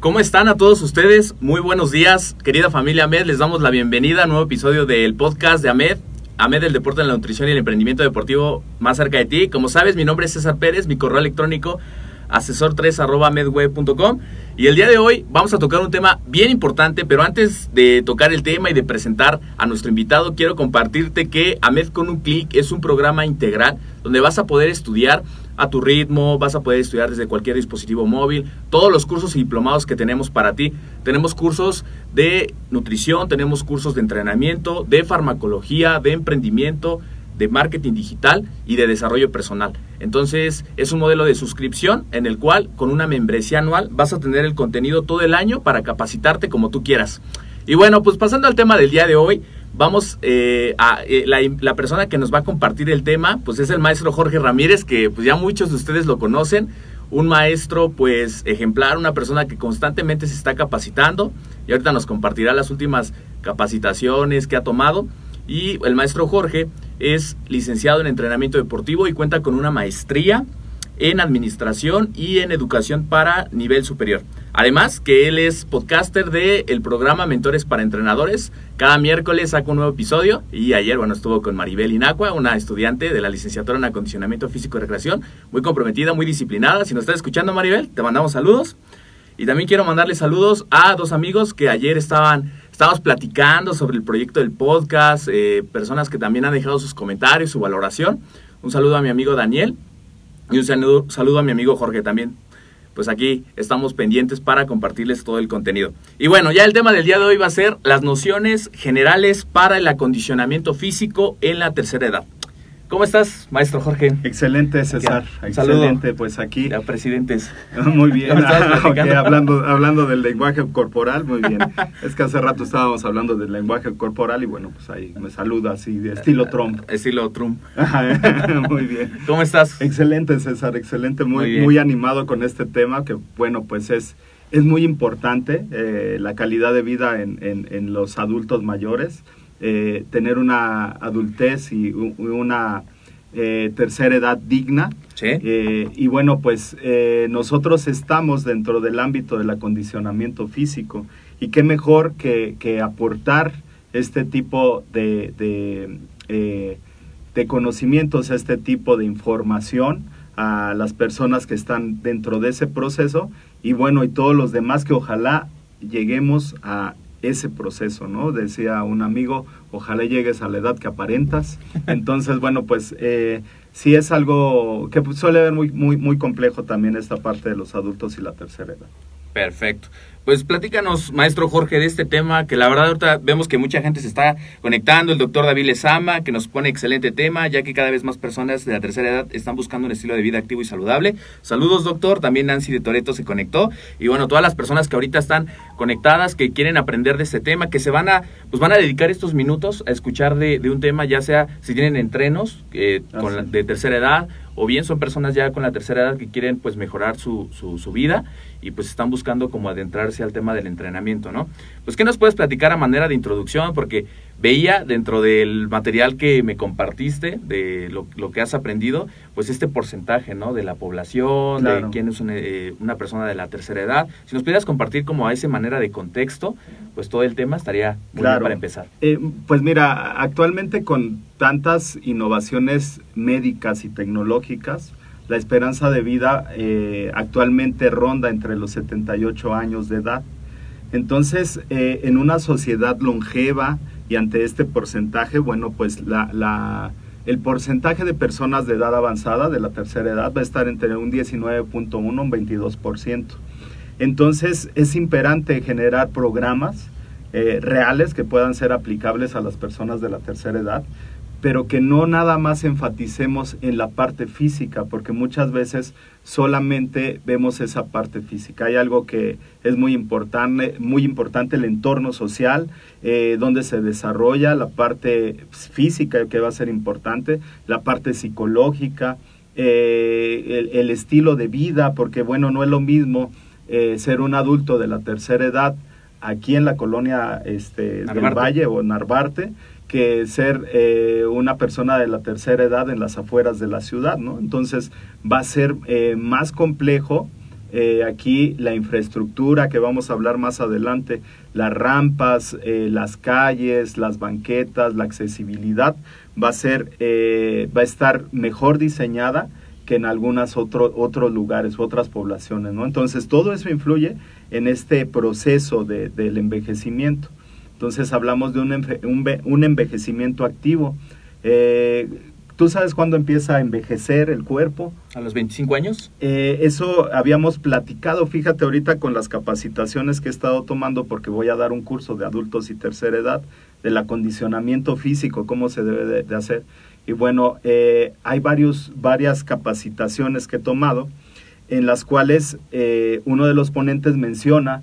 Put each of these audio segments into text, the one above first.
¿Cómo están a todos ustedes? Muy buenos días, querida familia AMED. Les damos la bienvenida a un nuevo episodio del podcast de AMED. AMED, el deporte, la nutrición y el emprendimiento deportivo más cerca de ti. Como sabes, mi nombre es César Pérez, mi correo electrónico asesor3 arroba medweb.com y el día de hoy vamos a tocar un tema bien importante, pero antes de tocar el tema y de presentar a nuestro invitado, quiero compartirte que AMED con un clic es un programa integral donde vas a poder estudiar a tu ritmo, vas a poder estudiar desde cualquier dispositivo móvil, todos los cursos y diplomados que tenemos para ti. Tenemos cursos de nutrición, tenemos cursos de entrenamiento, de farmacología, de emprendimiento, de marketing digital y de desarrollo personal. Entonces es un modelo de suscripción en el cual con una membresía anual vas a tener el contenido todo el año para capacitarte como tú quieras. Y bueno, pues pasando al tema del día de hoy, vamos eh, a eh, la, la, persona que nos va a compartir el tema, pues es el maestro Jorge Ramírez, que pues ya muchos de ustedes lo conocen, un maestro pues ejemplar, una persona que constantemente se está capacitando y ahorita nos compartirá las últimas capacitaciones que ha tomado. Y el maestro Jorge es licenciado en entrenamiento deportivo y cuenta con una maestría en administración y en educación para nivel superior. Además que él es podcaster del el programa Mentores para Entrenadores. Cada miércoles saca un nuevo episodio y ayer, bueno, estuvo con Maribel Inacua, una estudiante de la licenciatura en acondicionamiento físico y recreación, muy comprometida, muy disciplinada. Si nos estás escuchando, Maribel, te mandamos saludos. Y también quiero mandarle saludos a dos amigos que ayer estaban Estamos platicando sobre el proyecto del podcast, eh, personas que también han dejado sus comentarios, su valoración. Un saludo a mi amigo Daniel y un saludo, saludo a mi amigo Jorge también. Pues aquí estamos pendientes para compartirles todo el contenido. Y bueno, ya el tema del día de hoy va a ser las nociones generales para el acondicionamiento físico en la tercera edad. ¿Cómo estás, maestro Jorge? Excelente, César. Excelente, pues aquí. Presidentes. Muy bien. okay, hablando, hablando del lenguaje corporal, muy bien. es que hace rato estábamos hablando del lenguaje corporal y bueno, pues ahí me saluda así, de estilo Trump. Estilo Trump. muy bien. ¿Cómo estás? Excelente, César, excelente. Muy, muy, animado con este tema que, bueno, pues es, es muy importante eh, la calidad de vida en, en, en los adultos mayores. Eh, tener una adultez y una eh, tercera edad digna. Eh, y bueno, pues nosotros estamos dentro del ámbito del acondicionamiento físico. Y qué mejor que, aportar este tipo de, de, de conocimientos, este tipo de información a las personas que están dentro de ese proceso. Y bueno, y todos los demás que ojalá lleguemos a ese proceso, ¿no? Decía un amigo, ojalá llegues a la edad que aparentas. Entonces, bueno, pues eh, sí es algo que suele ver muy, muy, muy complejo también esta parte de los adultos y la tercera edad. Perfecto. Pues platícanos, maestro Jorge, de este tema, que la verdad ahorita vemos que mucha gente se está conectando, el doctor David Lezama, que nos pone excelente tema, ya que cada vez más personas de la tercera edad están buscando un estilo de vida activo y saludable. Saludos, doctor, también Nancy de Toreto se conectó, y bueno, todas las personas que ahorita están conectadas, que quieren aprender de este tema, que se van a, pues van a dedicar estos minutos a escuchar de, de un tema, ya sea si tienen entrenos eh, con de tercera edad, o bien son personas ya con la tercera edad que quieren pues mejorar su, su, su, vida y pues están buscando como adentrarse al tema del entrenamiento, ¿no? Pues ¿qué nos puedes platicar a manera de introducción? Porque veía dentro del material que me compartiste, de lo, lo que has aprendido, pues este porcentaje, ¿no? De la población, claro. de quién es una, eh, una, persona de la tercera edad. Si nos pudieras compartir como a esa manera de contexto, pues todo el tema estaría muy claro. bien para empezar. Eh, pues mira, actualmente con tantas innovaciones médicas y tecnológicas, la esperanza de vida eh, actualmente ronda entre los 78 años de edad. Entonces, eh, en una sociedad longeva y ante este porcentaje, bueno, pues la, el porcentaje de personas de edad avanzada, de la tercera edad, va a estar entre un 19.1 y un 22%. Entonces, es imperante generar programas eh, reales que puedan ser aplicables a las personas de la tercera edad, pero que no nada más enfaticemos en la parte física, porque muchas veces solamente vemos esa parte física. Hay algo que es muy importante, muy importante el entorno social, eh, donde se desarrolla la parte física que va a ser importante, la parte psicológica, eh, el, el, estilo de vida, porque bueno, no es lo mismo eh, ser un adulto de la tercera edad aquí en la colonia este, del Valle o Narvarte, que ser eh, una persona de la tercera edad en las afueras de la ciudad, ¿no? Entonces va a ser eh, más complejo eh, aquí la infraestructura que vamos a hablar más adelante, las rampas, las calles, las banquetas, la accesibilidad va a ser, va a estar mejor diseñada que en algunos otro, otros lugares, otras poblaciones, ¿no? Entonces todo eso influye en este proceso de, del envejecimiento. Entonces hablamos de un, un, un envejecimiento activo. Eh, ¿Tú sabes cuándo empieza a envejecer el cuerpo? ¿A los 25 años? Eh, eso habíamos platicado, fíjate ahorita con las capacitaciones que he estado tomando porque voy a dar un curso de adultos y tercera edad del acondicionamiento físico, cómo se debe de, de hacer. Y bueno, eh, hay varios, varias capacitaciones que he tomado en las cuales eh, uno de los ponentes menciona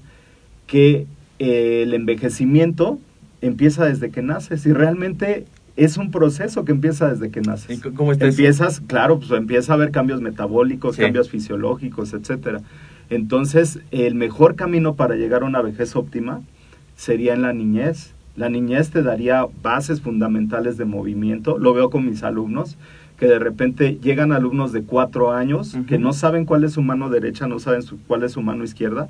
que eh, el envejecimiento empieza desde que naces y realmente es un proceso que empieza desde que naces. ¿Cómo está Empiezas, eso? claro, pues empieza a haber cambios metabólicos, sí. cambios fisiológicos, etcétera. Entonces, el mejor camino para llegar a una vejez óptima sería en la niñez. La niñez te daría bases fundamentales de movimiento. Lo veo con mis alumnos, que de repente llegan alumnos de cuatro años uh -huh. que no saben cuál es su mano derecha, no saben su, cuál es su mano izquierda,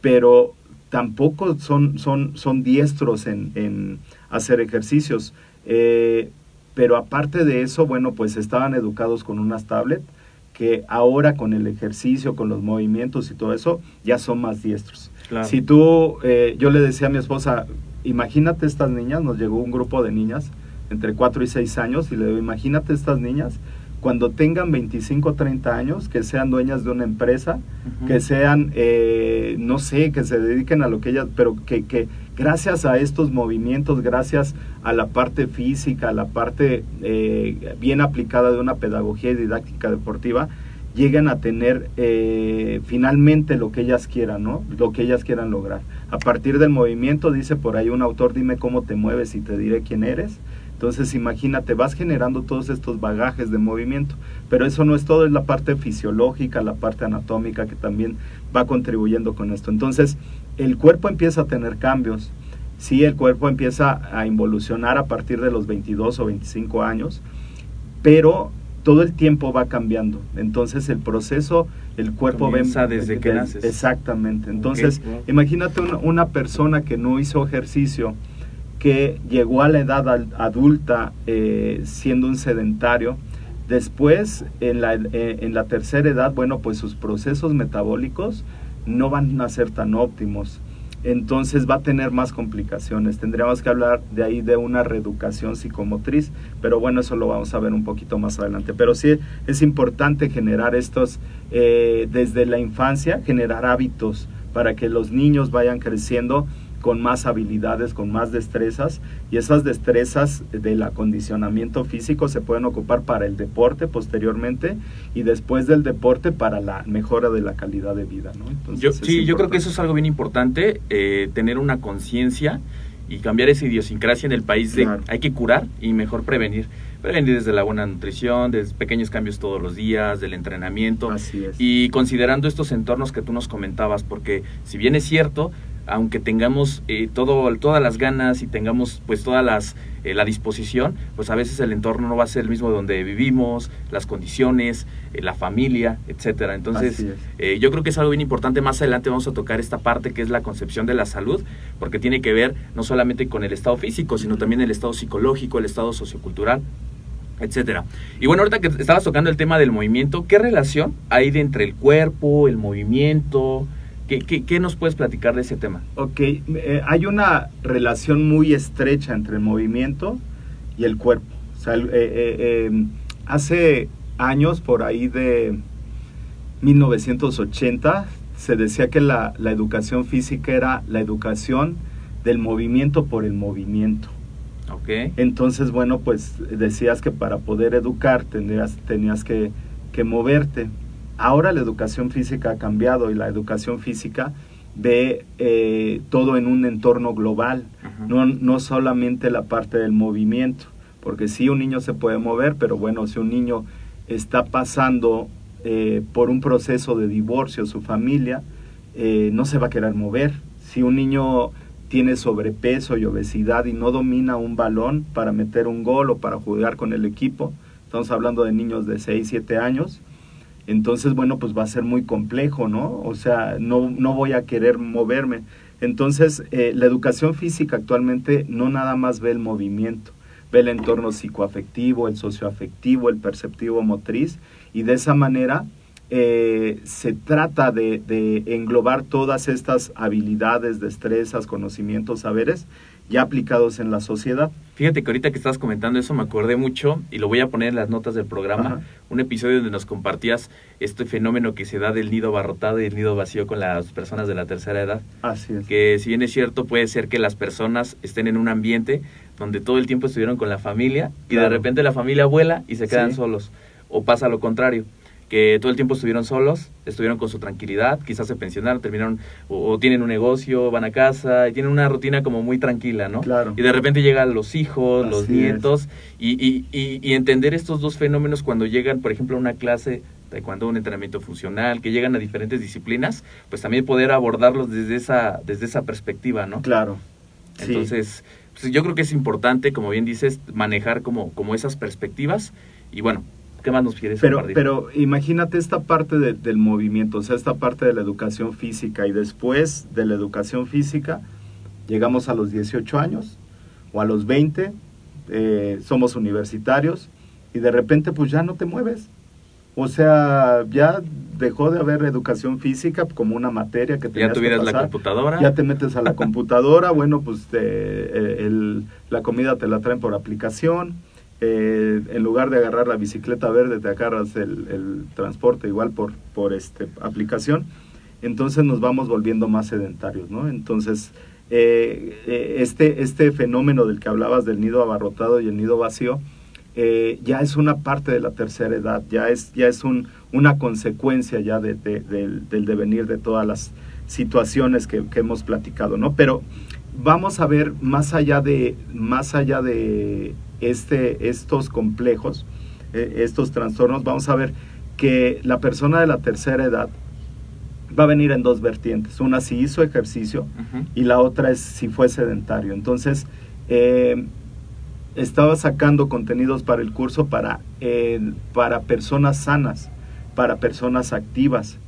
pero tampoco son, son, son diestros en, en hacer ejercicios. Eh, pero aparte de eso, bueno, pues estaban educados con unas tablets que ahora con el ejercicio, con los movimientos y todo eso, ya son más diestros. Claro. Si tú, eh, yo le decía a mi esposa, imagínate estas niñas, nos llegó un grupo de niñas entre 4 y 6 años y le digo, imagínate estas niñas cuando tengan 25 o 30 años, que sean dueñas de una empresa, uh -huh. que sean, eh, no sé, que se dediquen a lo que ellas, pero que, que, gracias a estos movimientos, gracias a la parte física, a la parte eh, bien aplicada de una pedagogía y didáctica deportiva, lleguen a tener eh, finalmente lo que ellas quieran, ¿no? Lo que ellas quieran lograr. A partir del movimiento, dice por ahí un autor, dime cómo te mueves y te diré quién eres. Entonces imagínate, vas generando todos estos bagajes de movimiento, pero eso no es todo, es la parte fisiológica, la parte anatómica que también va contribuyendo con esto. Entonces el cuerpo empieza a tener cambios, sí, el cuerpo empieza a involucionar a partir de los 22 o 25 años, pero todo el tiempo va cambiando. Entonces el proceso, el cuerpo Comienza ve, desde de, que naces. Exactamente. Entonces, okay. imagínate una, una persona que no hizo ejercicio, que llegó a la edad adulta eh, siendo un sedentario. Después, en la, eh, en la, tercera edad, bueno, pues sus procesos metabólicos no van a ser tan óptimos. Entonces va a tener más complicaciones. Tendríamos que hablar de ahí de una reeducación psicomotriz, pero bueno, eso lo vamos a ver un poquito más adelante. Pero sí es importante generar estos, eh, desde la infancia, generar hábitos para que los niños vayan creciendo con más habilidades, con más destrezas y esas destrezas del acondicionamiento físico se pueden ocupar para el deporte posteriormente y después del deporte para la mejora de la calidad de vida. ¿no? yo, sí, yo creo que eso es algo bien importante, eh, tener una conciencia y cambiar esa idiosincrasia en el país de hay que curar y mejor prevenir. Prevenir desde la buena nutrición, desde pequeños cambios todos los días, del entrenamiento. Así es. Y considerando estos entornos que tú nos comentabas, porque si bien es cierto, aunque tengamos eh, todo, todas las ganas y tengamos pues todas las eh, la disposición, pues a veces el entorno no va a ser el mismo donde vivimos, las condiciones, eh, la familia, etcétera. Entonces, yo creo que es algo bien importante. Más adelante vamos a tocar esta parte que es la concepción de la salud, porque tiene que ver no solamente con el estado físico, sino también el estado psicológico, el estado sociocultural etcétera. Y bueno, ahorita que estabas tocando el tema del movimiento, ¿qué relación hay entre el cuerpo, el movimiento, ¿Qué, nos puedes platicar de ese tema? Ok, eh, hay una relación muy estrecha entre el movimiento y el cuerpo. O sea, eh, eh, em, hace años, por ahí de 1980, se decía que la, la, educación física era la educación del movimiento por el movimiento. Okay. Entonces, bueno, pues decías que para poder educar tenías, tenías que, que moverte. Ahora la educación física ha cambiado y la educación física ve eh, todo en un entorno global, no, no solamente la parte del movimiento, porque sí un niño se puede mover, pero bueno, si un niño está pasando eh, por un proceso de divorcio, su familia, eh, no se va a querer mover. Si un niño tiene sobrepeso y obesidad y no domina un balón para meter un gol o para jugar con el equipo, estamos hablando de niños de 6, 7 años, entonces, bueno, pues va a ser muy complejo, ¿no? O sea, no, no voy a querer moverme. Entonces, eh, la educación física actualmente no nada más ve el movimiento, ve el entorno psicoafectivo, el socioafectivo, el perceptivo motriz, y de esa manera eh, se trata de, de, englobar todas estas habilidades, destrezas, conocimientos, saberes ya aplicados en la sociedad. Fíjate que ahorita que estabas comentando eso me acordé mucho y lo voy a poner en las notas del programa, un episodio donde nos compartías este fenómeno que se da del nido abarrotado y el nido vacío con las personas de la tercera edad. Así es. Que si bien es cierto puede ser que las personas estén en un ambiente donde todo el tiempo estuvieron con la familia y de repente la familia vuela y se quedan solos o pasa lo contrario que todo el tiempo estuvieron solos, estuvieron con su tranquilidad, quizás se pensionaron, terminaron o, tienen un negocio, van a casa y tienen una rutina como muy tranquila, ¿no? Claro. Y de repente llegan los hijos, los nietos y, y, y, entender estos dos fenómenos cuando llegan, por ejemplo, a una clase cuando un entrenamiento funcional, que llegan a diferentes disciplinas, pues también poder abordarlos desde esa, desde esa perspectiva, ¿no? Claro. Entonces, pues yo creo que es importante, como bien dices, manejar como, como esas perspectivas y bueno, ¿Qué más nos quieres pero, Pero imagínate esta parte del movimiento, o sea, esta parte de la educación física y después de la educación física llegamos a los 18 años o a los 20, eh, somos universitarios y de repente pues ya no te mueves. O sea, ya dejó de haber educación física como una materia que tenías Ya tuvieras la computadora. Ya te metes a la computadora, bueno, pues eh, la comida te la traen por aplicación eh, en lugar de agarrar la bicicleta verde, te agarras el, transporte igual por, por este, aplicación, entonces nos vamos volviendo más sedentarios, ¿no? Entonces, eh, eh, este, este fenómeno del que hablabas del nido abarrotado y el nido vacío, ya es una parte de la tercera edad, ya es, ya es un, una consecuencia ya de, del, devenir de todas las situaciones que, que, hemos platicado, ¿no? Pero vamos a ver más allá de, más allá de este, estos complejos, eh, estos trastornos, vamos a ver que la persona de la tercera edad va a venir en dos vertientes. Una si hizo ejercicio y la otra es si fue sedentario. Entonces, eh, estaba sacando contenidos para el curso para, eh, para personas sanas, para personas activas,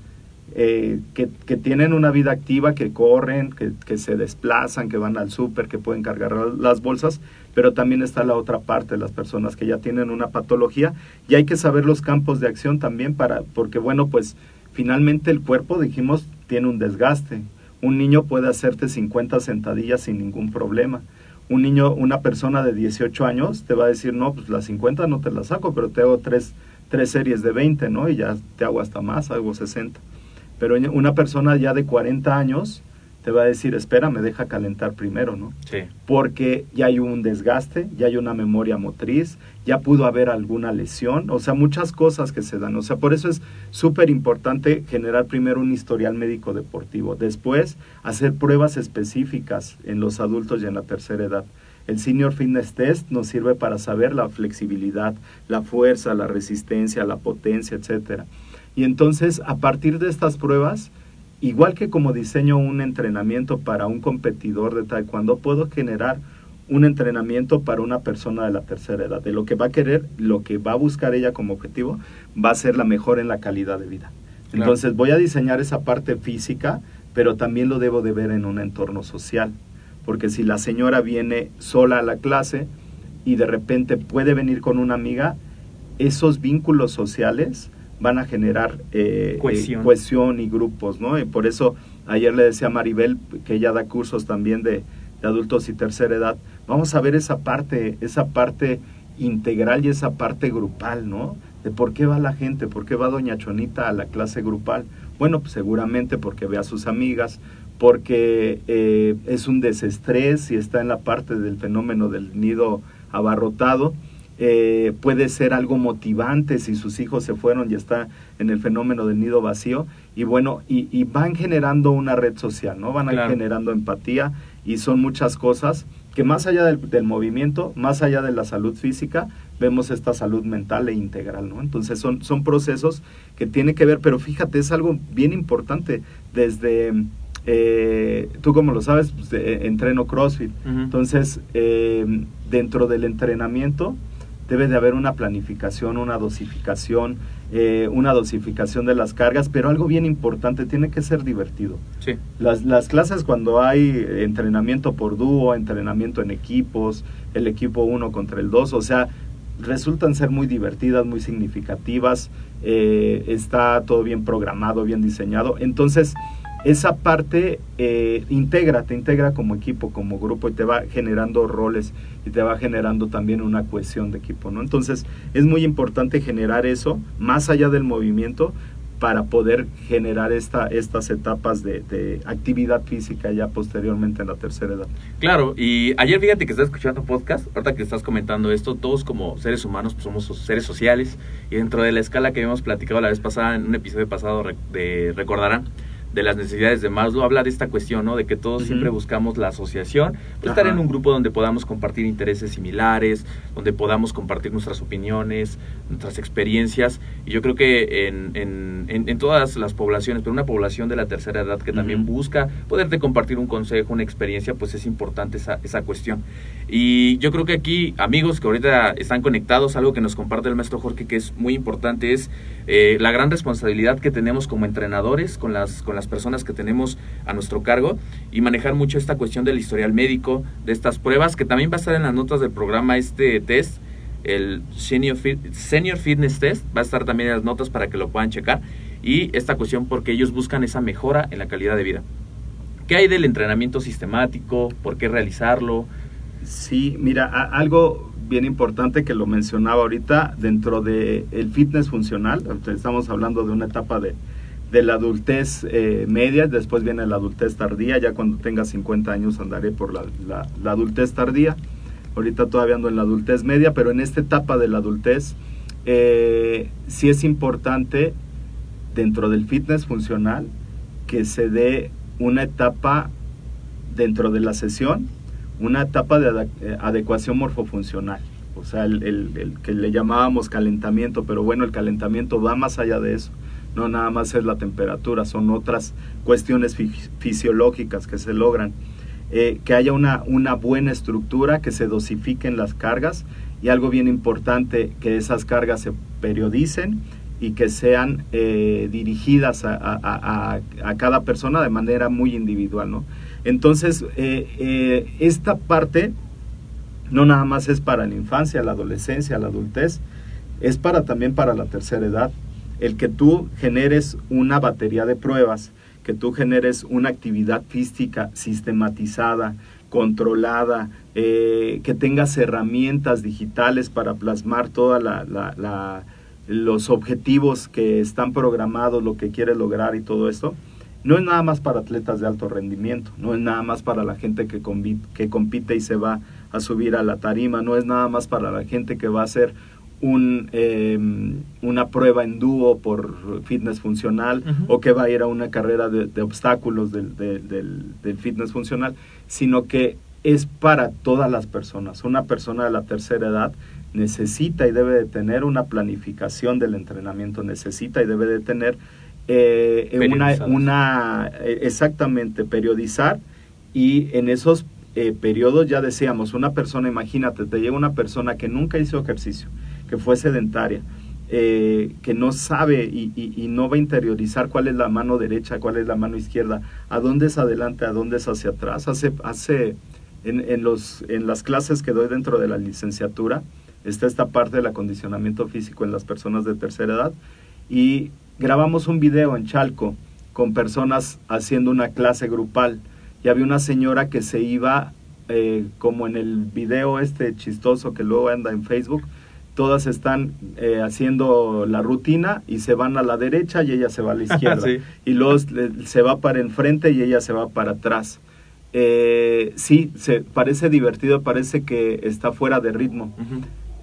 eh, que, tienen una vida activa, que corren, que, se desplazan, que van al súper, que pueden cargar las bolsas, pero también está la otra parte, las personas que ya tienen una patología y hay que saber los campos de acción también para, porque bueno, pues finalmente el cuerpo, dijimos, tiene un desgaste. Un niño puede hacerte 50 sentadillas sin ningún problema. Un niño, una persona de 18 años te va a decir, no, pues las 50 no te las saco, pero te hago tres, tres series de 20, ¿no? Y ya te hago hasta más, hago 60 Pero una persona ya de 40 años te va a decir, espera, me deja calentar primero, ¿no? Sí. Porque ya hay un desgaste, ya hay una memoria motriz, ya pudo haber alguna lesión, o sea, muchas cosas que se dan. O sea, por eso es súper importante generar primero un historial médico deportivo, después hacer pruebas específicas en los adultos y en la tercera edad. El Senior Fitness Test nos sirve para saber la flexibilidad, la fuerza, la resistencia, la potencia, etcétera. Y entonces, a partir de estas pruebas, igual que como diseño un entrenamiento para un competidor de taekwondo, puedo generar un entrenamiento para una persona de la tercera edad. De lo que va a querer, lo que va a buscar ella como objetivo, va a ser la mejor en la calidad de vida. Entonces voy a diseñar esa parte física, pero también lo debo de ver en un entorno social. Porque si la señora viene sola a la clase y de repente puede venir con una amiga, esos vínculos sociales van a generar eh, eh, cohesión. y grupos, ¿no? Y por eso ayer le decía a Maribel que ella da cursos también de, adultos y tercera edad. Vamos a ver esa parte, esa parte integral y esa parte grupal, ¿no? De por qué va la gente, por qué va Doña Chonita a la clase grupal. Bueno, pues seguramente porque ve a sus amigas, porque eh, es un desestrés y está en la parte del fenómeno del nido abarrotado eh, puede ser algo motivante si sus hijos se fueron y está en el fenómeno del nido vacío. Y bueno y, van generando una red social no van generando empatía y son muchas cosas que más allá del, del, movimiento más allá de la salud física vemos esta salud mental e integral no entonces son son procesos que tiene que ver pero fíjate es algo bien importante. Desde eh, tú como lo sabes, pues, eh, entreno CrossFit. Entonces, dentro del entrenamiento, debe de haber una planificación, una dosificación, eh, una dosificación de las cargas, pero algo bien importante, tiene que ser divertido. Sí. Las, las clases cuando hay entrenamiento por dúo, entrenamiento en equipos, el equipo uno contra el dos, o sea, resultan ser muy divertidas, muy significativas, eh, está todo bien programado, bien diseñado. Entonces, esa parte eh, integra, te integra como equipo, como grupo y te va generando roles y te va generando también una cohesión de equipo, ¿no? Entonces es muy importante generar eso más allá del movimiento para poder generar esta, estas etapas de, actividad física ya posteriormente en la tercera edad. Claro, y ayer fíjate que estás escuchando podcast, ahorita que estás comentando esto, todos como seres humanos pues somos seres sociales y dentro de la escala que habíamos platicado la vez pasada, en un episodio pasado Recordarán, de las necesidades de Maslow habla de esta cuestión, ¿no? De que todos siempre buscamos la asociación, pues, estar en un grupo donde podamos compartir intereses similares, donde podamos compartir nuestras opiniones, nuestras experiencias. Y yo creo que en, en, en, todas las poblaciones, pero una población de la tercera edad que también busca poderte compartir un consejo, una experiencia, pues es importante esa, esa cuestión. Y yo creo que aquí, amigos que ahorita están conectados, algo que nos comparte el maestro Jorge que es muy importante es eh, la gran responsabilidad que tenemos como entrenadores con las, con las personas que tenemos a nuestro cargo y manejar mucho esta cuestión del historial médico, de estas pruebas, que también va a estar en las notas del programa este test, el Senior, Senior Fitness Test, va a estar también en las notas para que lo puedan checar, y esta cuestión porque ellos buscan esa mejora en la calidad de vida. ¿Qué hay del entrenamiento sistemático? ¿Por qué realizarlo? Sí, mira, algo bien importante que lo mencionaba ahorita dentro del el fitness funcional. Estamos hablando de una etapa de, de la adultez eh, media, después viene la adultez tardía, ya cuando tenga 50 años andaré por la, la, adultez tardía. Ahorita todavía ando en la adultez media, pero en esta etapa de la adultez eh, sí es importante dentro del fitness funcional que se dé una etapa dentro de la sesión una etapa de eh, adecuación morfofuncional, o sea, el, que le llamábamos calentamiento, pero bueno, el calentamiento va más allá de eso, no nada más es la temperatura, son otras cuestiones fisiológicas que se logran. Eh, que haya una, una buena estructura, que se dosifiquen las cargas y algo bien importante, que esas cargas se periodicen y que sean eh, dirigidas a, a, cada persona de manera muy individual, ¿no? Entonces, eh, esta parte no nada más es para la infancia, la adolescencia, la adultez, es para también para la tercera edad. El que tú generes una batería de pruebas, que tú generes una actividad física sistematizada, controlada, eh, que tengas herramientas digitales para plasmar toda la, los objetivos que están programados, lo que quiere lograr y todo esto, no es nada más para atletas de alto rendimiento, no es nada más para la gente que, que compite y se va a subir a la tarima, no es nada más para la gente que va a hacer un, em, una prueba en dúo por fitness funcional o que va a ir a una carrera de, obstáculos del, del, fitness funcional, sino que es para todas las personas. Una persona de la tercera edad necesita y debe de tener una planificación del entrenamiento, necesita y debe de tener eh, una, una, eh, exactamente, periodizar y en esos eh, periodos ya decíamos, una persona, imagínate, te llega una persona que nunca hizo ejercicio, que fue sedentaria, eh, que no sabe y, no va a interiorizar cuál es la mano derecha, cuál es la mano izquierda, a dónde es adelante, a dónde es hacia atrás. Hace, hace en, los, en las clases que doy dentro de la licenciatura, está esta parte del acondicionamiento físico en las personas de tercera edad y grabamos un video en Chalco con personas haciendo una clase grupal y había una señora que se iba eh, como en el video este chistoso que luego anda en Facebook, todas están eh, haciendo la rutina y se van a la derecha y ella se va a la izquierda. Y luego se va para enfrente y ella se va para atrás. Eh, sí, se parece divertido, parece que está fuera de ritmo.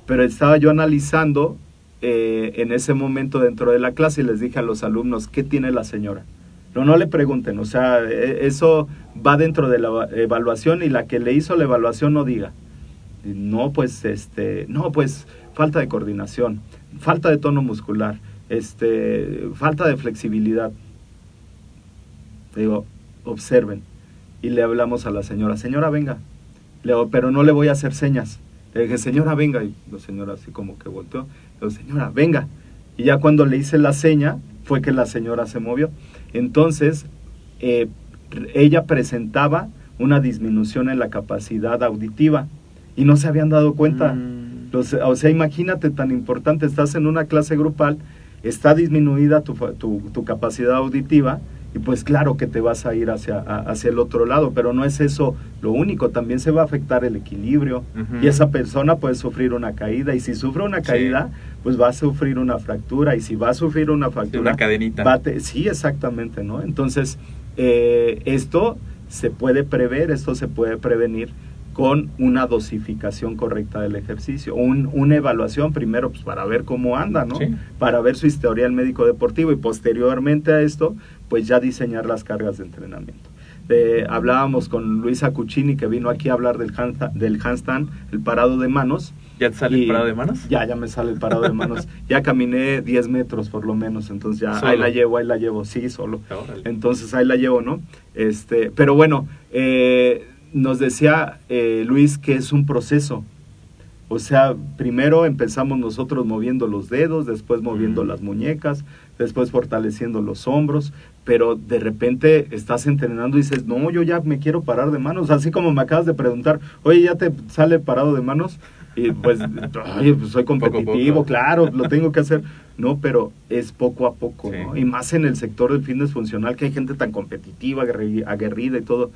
Pero estaba yo analizando eh, en ese momento dentro de la clase y les dije a los alumnos, ¿qué tiene la señora? No, no le pregunten, o sea, e, eso va dentro de la evaluación y la que le hizo la evaluación no diga. No, pues, este, no, pues, falta de coordinación, falta de tono muscular, este, falta de flexibilidad. Digo, observen. Y le hablamos a la señora, señora, venga. Le digo, pero no le voy a hacer señas. Le dije, señora, venga. Y la señora así como que volteó señora, venga. Y ya cuando le hice la seña, fue que la señora se movió. Entonces, eh, ella presentaba una disminución en la capacidad auditiva y no se habían dado cuenta. Mm. O sea, imagínate tan importante, estás en una clase grupal, está disminuida tu, tu, tu capacidad auditiva y pues claro que te vas a ir hacia, hacia el otro lado, pero no es eso lo único, también se va a afectar el equilibrio y esa persona puede sufrir una caída y si sufre una caída, pues va a sufrir una fractura y si va a sufrir una fractura... Una cadenita. sí, exactamente, ¿no? Entonces, eh, esto se puede prever, esto se puede prevenir con una dosificación correcta del ejercicio, un, una evaluación primero pues, para ver cómo anda, ¿no? Para ver su historial médico deportivo y posteriormente a esto, pues ya diseñar las cargas de entrenamiento. hablábamos con Luisa Cuccini que vino aquí a hablar del, del handstand, el parado de manos. ¿Ya te sale el parado de manos? Ya, ya me sale el parado de manos. ya caminé 10 metros por lo menos, entonces ya ahí la llevo, ahí la llevo, sí, solo. Entonces ahí la llevo, ¿no? Este, pero bueno, eh, nos decía eh, Luis que es un proceso. O sea, primero empezamos nosotros moviendo los dedos, después moviendo las muñecas, después fortaleciendo los hombros, pero de repente estás entrenando y dices, no, yo ya me quiero parar de manos, así como me acabas de preguntar, oye, ¿ya te sale parado de manos? Y pues, oye, pues soy competitivo, claro, lo tengo que hacer. No, pero es poco a poco, ¿no? Y más en el sector del fitness funcional, que hay gente tan competitiva, aguerrida y todo.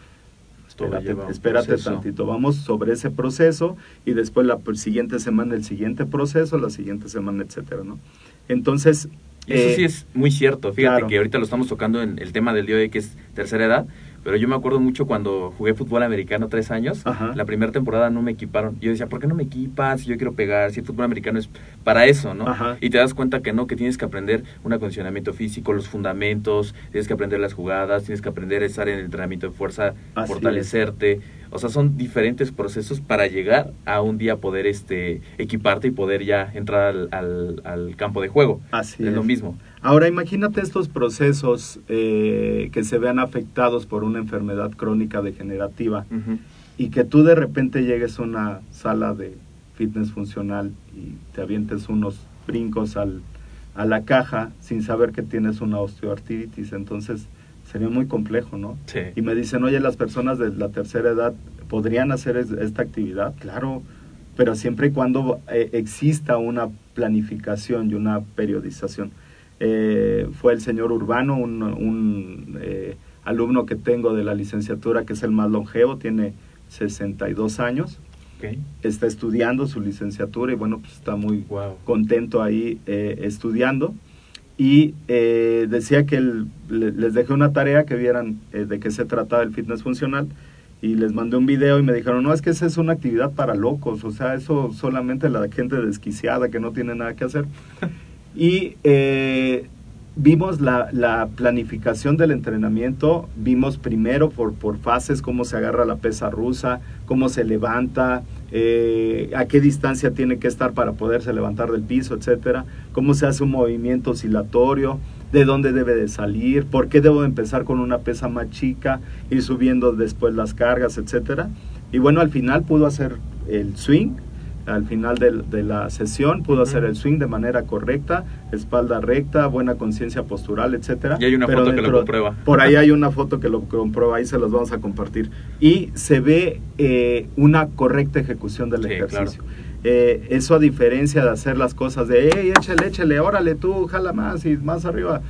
Espérate, espérate tantito, vamos sobre ese proceso y después la siguiente semana el siguiente proceso, la siguiente semana, etcétera, ¿no? Entonces, eso sí eh, es muy cierto. Fíjate que ahorita lo estamos tocando en el tema del día de hoy, que es tercera edad. Pero yo me acuerdo mucho cuando jugué fútbol americano tres años, la primera temporada no me equiparon. Yo decía, ¿por qué no me equipas? Si yo quiero pegar, si el fútbol americano es para eso, ¿no? Y te das cuenta que no, que tienes que aprender un acondicionamiento físico, los fundamentos, tienes que aprender las jugadas, tienes que aprender a estar en el entrenamiento de fuerza, fortalecerte. O sea, son diferentes procesos para llegar a un día poder este equiparte y poder ya entrar al, al, campo de juego. Así es, lo mismo. Ahora imagínate estos procesos eh, que se vean afectados por una enfermedad crónica degenerativa y que tú de repente llegues a una sala de fitness funcional y te avientes unos brincos al, a la caja sin saber que tienes una osteoartritis. Entonces, sería muy complejo, ¿no? Sí. Y me dicen, oye, las personas de la tercera edad podrían hacer esta actividad, claro, pero siempre y cuando eh, exista una planificación y una periodización. Eh, fue el señor Urbano, un, eh, alumno que tengo de la licenciatura, que es el más longevo, tiene 62 años. está estudiando su licenciatura y bueno, pues está muy contento ahí eh, estudiando. Y eh, decía que les dejé una tarea que vieran de qué se trataba el fitness funcional y les mandé un video y me dijeron, no, es que esa es una actividad para locos, o sea, eso solamente la gente desquiciada que no tiene nada que hacer. y vimos la, la, planificación del entrenamiento, vimos primero por, por fases cómo se agarra la pesa rusa, cómo se levanta, eh, a qué distancia tiene que estar para poderse levantar del piso, etcétera, cómo se hace un movimiento oscilatorio, de dónde debe de salir, por qué debo empezar con una pesa más chica, y subiendo después las cargas, etcétera. Y bueno, al final pudo hacer el swing, al final de, la sesión pudo hacer el swing de manera correcta, espalda recta, buena conciencia postural, etcétera. Y hay una foto que lo comprueba. Por ahí hay una foto que lo comprueba, ahí se los vamos a compartir. Y se ve eh, una correcta ejecución del ejercicio. Eh, eso a diferencia de hacer las cosas de, hey, échale, échale, órale tú, jala más y más arriba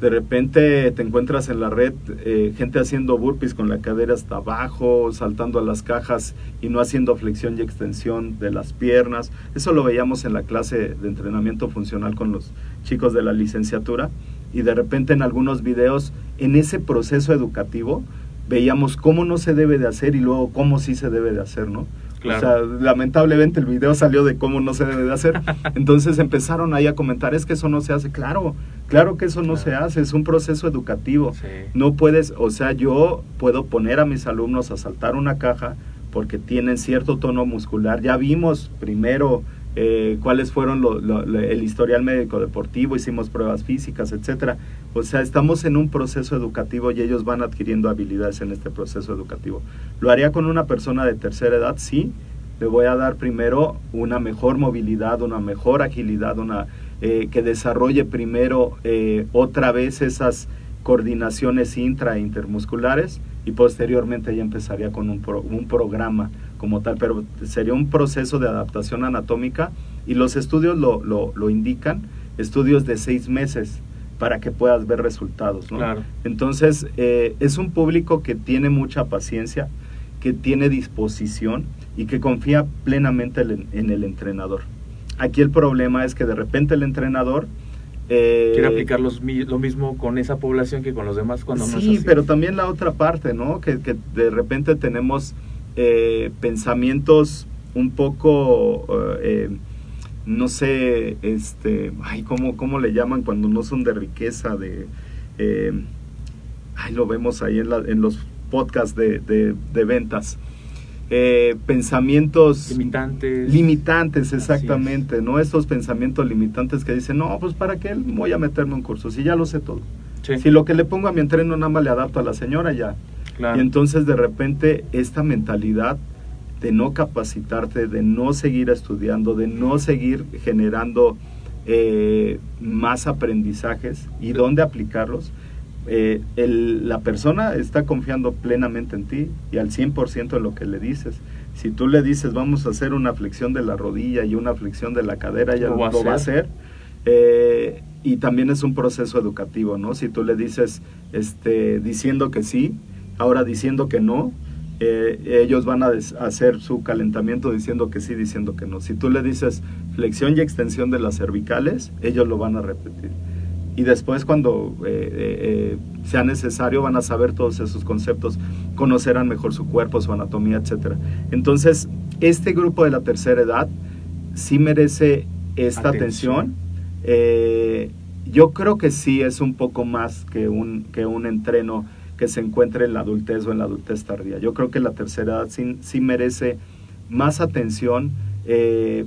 de repente te encuentras en la red eh, gente haciendo burpees con la cadera hasta abajo, saltando a las cajas y no haciendo flexión y extensión de las piernas. Eso lo veíamos en la clase de entrenamiento funcional con los chicos de la licenciatura y de repente en algunos videos en ese proceso educativo veíamos cómo no se debe de hacer y luego cómo sí se debe de hacer, ¿no? O sea, lamentablemente el video salió de cómo no se debe de hacer. Entonces empezaron ahí a comentar, es que eso no se hace. Claro, claro que eso no se hace, es un proceso educativo. No puedes, o sea, yo puedo poner a mis alumnos a saltar una caja porque tienen cierto tono muscular. Ya vimos primero eh, cuáles fueron el historial médico deportivo, hicimos pruebas físicas, etcétera. O sea, estamos en un proceso educativo y ellos van adquiriendo habilidades en este proceso educativo. ¿Lo haría con una persona de tercera edad? Sí. Le voy a dar primero una mejor movilidad, una mejor agilidad, una eh, que desarrolle primero eh, otra vez esas coordinaciones intra e intermusculares y posteriormente ya empezaría con un programa como tal, pero sería un proceso de adaptación anatómica y los estudios lo, lo, indican, estudios de seis meses para que puedas ver resultados. ¿no? Entonces, eh, es un público que tiene mucha paciencia, que tiene disposición y que confía plenamente en el entrenador. Aquí el problema es que de repente el entrenador eh, Quiere aplicar los, lo mismo con esa población que con los demás cuando sí, no Sí, pero también la otra parte, ¿no? Que, que de repente tenemos eh, pensamientos un poco, eh, no sé, este, ay, ¿cómo, ¿cómo le llaman cuando no son de riqueza? De, ay, lo vemos ahí en, la, en los podcasts de, de, de ventas eh, pensamientos limitantes. Limitantes, exactamente, ¿no? Estos pensamientos limitantes que dicen, no, pues para qué voy a meterme en curso, si ya lo sé todo. Si lo que le pongo a mi entreno nada más le adapto a la señora, ya. Y entonces de repente esta mentalidad de no capacitarte, de no seguir estudiando, de no seguir generando eh, más aprendizajes y dónde aplicarlos, eh, la persona está confiando plenamente en ti y al 100% en lo que le dices. Si tú le dices, vamos a hacer una flexión de la rodilla y una flexión de la cadera, ya lo, va a hacer. Eh, y también es un proceso educativo, ¿no? Si tú le dices, este, diciendo que sí, ahora diciendo que no, eh, ellos van a hacer su calentamiento diciendo que sí, diciendo que no. Si tú le dices flexión y extensión de las cervicales, ellos lo van a repetir y después cuando eh, eh, sea necesario van a saber todos esos conceptos, conocerán mejor su cuerpo, su anatomía, etc. Entonces, este grupo de la tercera edad sí merece esta atención. yo creo que sí es un poco más que un, que un entreno que se encuentre en la adultez o en la adultez tardía. Yo creo que la tercera edad sí, sí merece más atención,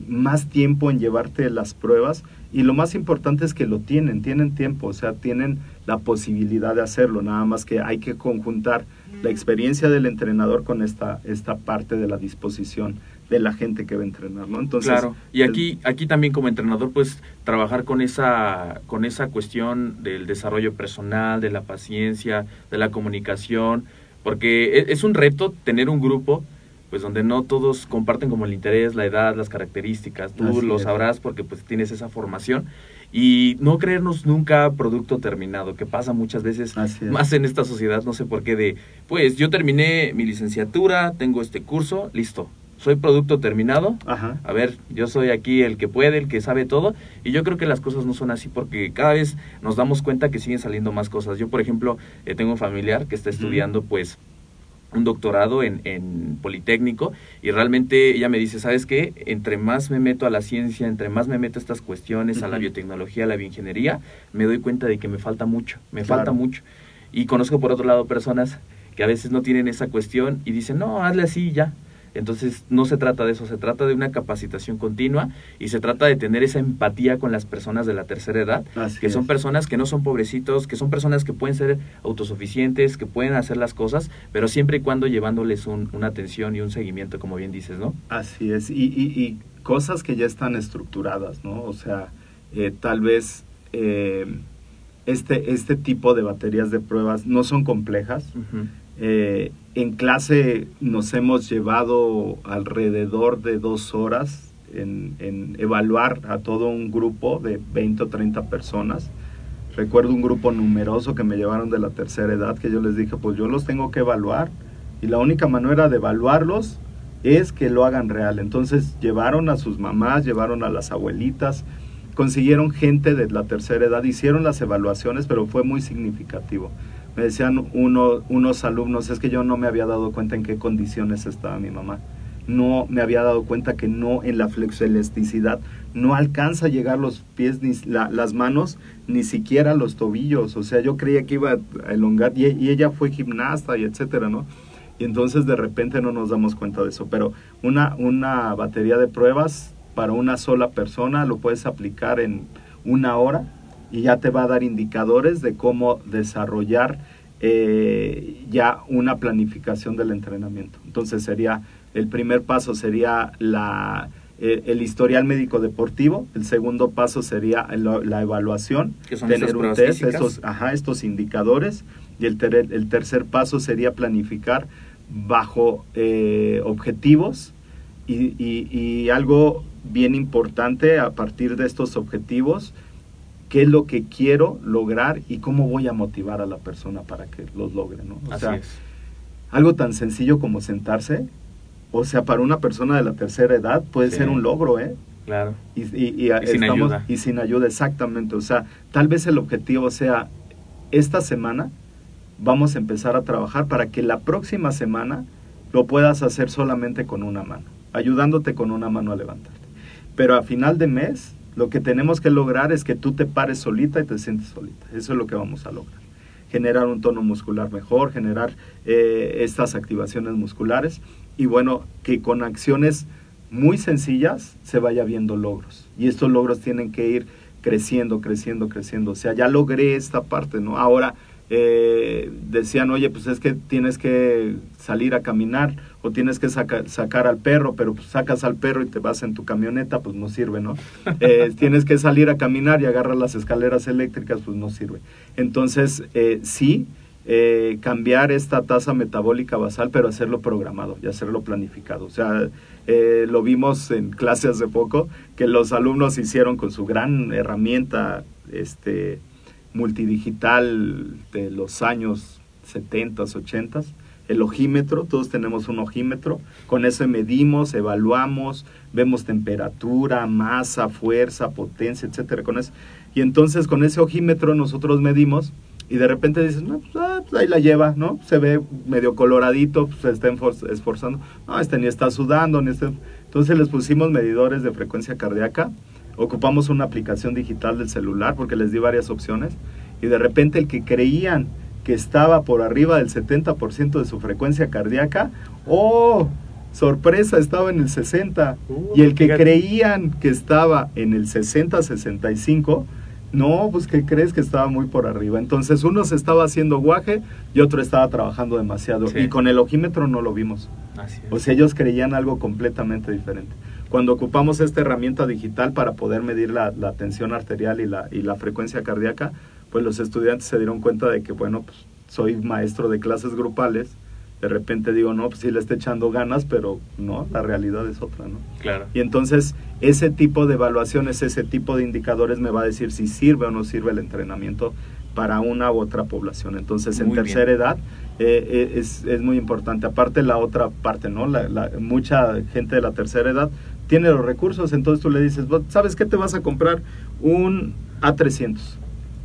más tiempo en llevarte las pruebas y lo más importante es que lo tienen, tienen tiempo, o sea, tienen la posibilidad de hacerlo, nada más que hay que conjuntar la experiencia del entrenador con esta, esta parte de la disposición de la gente que va a entrenar, ¿no? Entonces, claro. Y aquí, aquí también como entrenador, pues trabajar con esa, con esa cuestión del desarrollo personal, de la paciencia, de la comunicación, porque e, es un reto tener un grupo pues donde no todos comparten como el interés, la edad, las características, tú lo sabrás porque pues tienes esa formación. Y no creernos nunca producto terminado, que pasa muchas veces más en esta sociedad, no sé por qué de, pues yo terminé mi licenciatura, tengo este curso, listo, soy producto terminado. A ver, yo soy aquí el que puede, el que sabe todo. Y yo creo que las cosas no son así porque cada vez nos damos cuenta que siguen saliendo más cosas. Yo, por ejemplo, eh, tengo un familiar que está estudiando, pues, un doctorado en, en, Politécnico y realmente ella me dice, ¿sabes qué? Entre más me meto a la ciencia, entre más me meto a estas cuestiones, a la biotecnología, a la bioingeniería, me doy cuenta de que me falta mucho, me falta mucho. Y conozco por otro lado personas que a veces no tienen esa cuestión y dicen, no, hazle así ya. Entonces no se trata de eso, se trata de una capacitación continua y se trata de tener esa empatía con las personas de la tercera edad, que son personas que no son pobrecitos, que son personas que pueden ser autosuficientes, que pueden hacer las cosas, pero siempre y cuando llevándoles una atención y un seguimiento, como bien dices, ¿no? Así es, y, cosas que ya están estructuradas, ¿no? O sea, eh, tal vez... Eh, este, este tipo de baterías de pruebas no son complejas. Eh, en clase nos hemos llevado alrededor de dos horas en, evaluar a todo un grupo de 20 o 30 personas. Recuerdo un grupo numeroso que me llevaron de la tercera edad que yo les dije, pues yo los tengo que evaluar y la única manera de evaluarlos es que lo hagan real. Entonces llevaron a sus mamás, llevaron a las abuelitas, consiguieron gente de la tercera edad, hicieron las evaluaciones, pero fue muy significativo. Me decían uno, unos alumnos, es que yo no me había dado cuenta en qué condiciones estaba mi mamá. No me había dado cuenta que no en la flexelasticidad no alcanza a llegar los pies ni las manos ni siquiera los tobillos. O sea, yo creía que iba a elongar y, y ella fue gimnasta y etcétera, ¿no? Y entonces de repente no nos damos cuenta de eso. Pero una, una batería de pruebas para una sola persona lo puedes aplicar en una hora y ya te va a dar indicadores de cómo desarrollar eh, ya una planificación del entrenamiento. Entonces sería, el primer paso sería la, eh, el historial médico deportivo, el segundo paso sería la, evaluación, tener un test, estos, ajá, estos indicadores, y el, el, tercer paso sería planificar bajo eh, objetivos y, y algo bien importante a partir de estos objetivos qué es lo que quiero lograr y cómo voy a motivar a la persona para que los logre, ¿no? O sea, algo tan sencillo como sentarse, o sea, para una persona de la tercera edad puede ser un logro, ¿eh? Claro. Y, sin ayuda. Y sin ayuda, exactamente. O sea, tal vez el objetivo sea, esta semana vamos a empezar a trabajar para que la próxima semana lo puedas hacer solamente con una mano, ayudándote con una mano a levantarte. Pero a final de mes lo que tenemos que lograr es que tú te pares solita y te sientes solita. Eso es lo que vamos a lograr. Generar un tono muscular mejor, generar eh, estas activaciones musculares y bueno, que con acciones muy sencillas se vaya viendo logros. Y estos logros tienen que ir creciendo, creciendo, creciendo. O sea, ya logré esta parte, ¿no? Ahora eh, decían, oye, pues es que tienes que salir a caminar o tienes que sacar al perro, pero pues sacas al perro y te vas en tu camioneta, pues no sirve, ¿no? Eh, tienes que salir a caminar y agarrar las escaleras eléctricas, pues no sirve. Entonces, eh, sí, eh, cambiar esta tasa metabólica basal, pero hacerlo programado y hacerlo planificado. O sea, lo vimos en clase hace poco, que los alumnos hicieron con su gran herramienta, este, multidigital de los años 70, 80, el ojímetro, todos tenemos un ojímetro, con eso medimos, evaluamos, vemos temperatura, masa, fuerza, potencia, etcétera, con. Y entonces con ese ojímetro nosotros medimos y de repente dices, no, pues, ah, pues ahí la lleva, ¿no? Se ve medio coloradito, pues, se está esforzando, no, este ni está sudando, ni está... Entonces les pusimos medidores de frecuencia cardíaca ocupamos una aplicación digital del celular porque les di varias opciones y de repente el que creían que estaba por arriba del 70% de su frecuencia cardíaca, ¡oh! Sorpresa, estaba en el 60. y el que creían que estaba en el 60-65, no, pues que crees que estaba muy por arriba. Entonces uno se estaba haciendo guaje y otro estaba trabajando demasiado. Y con el ojímetro no lo vimos. O sea, ellos creían algo completamente diferente cuando ocupamos esta herramienta digital para poder medir la, tensión arterial y la, y la frecuencia cardíaca, pues los estudiantes se dieron cuenta de que, bueno, pues soy maestro de clases grupales, de repente digo, no, pues sí le está echando ganas, pero no, la realidad es otra, ¿no? Claro. Y entonces ese tipo de evaluaciones, ese tipo de indicadores me va a decir si sirve o no sirve el entrenamiento para una u otra población. Entonces, en tercera edad, eh, es, es, muy importante. Aparte la otra parte, ¿no? La, mucha gente de la tercera edad tiene los recursos, entonces tú le dices, ¿sabes qué te vas a comprar? Un A300.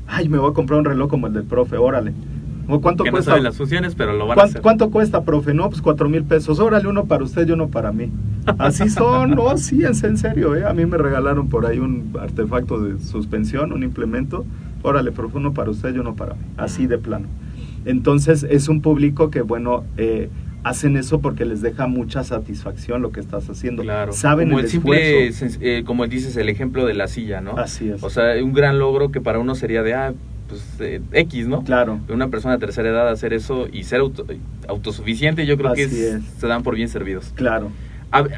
Ay, me voy a comprar un reloj como el del profe, órale. ¿Cuánto cuesta? No las funciones, pero lo van a hacer. ¿Cuánto cuesta, profe? No, pues cuatro mil pesos. Órale, uno para usted y uno para mí. Así son, no, sí, es en serio, ¿eh? A mí me regalaron por ahí un artefacto de suspensión, un implemento. Órale, profe, uno para usted y uno para mí. Así de plano. Entonces, es un público que, bueno, eh, hacen eso porque les deja mucha satisfacción lo que estás haciendo. Claro. Saben como el, simple, eh, como dices, el ejemplo de la silla, ¿no? Así es. O sea, un gran logro que para uno sería de, ah, pues eh, X, ¿no? Claro. Una persona de tercera edad hacer eso y ser autosuficiente, yo creo que se dan por bien servidos. Claro.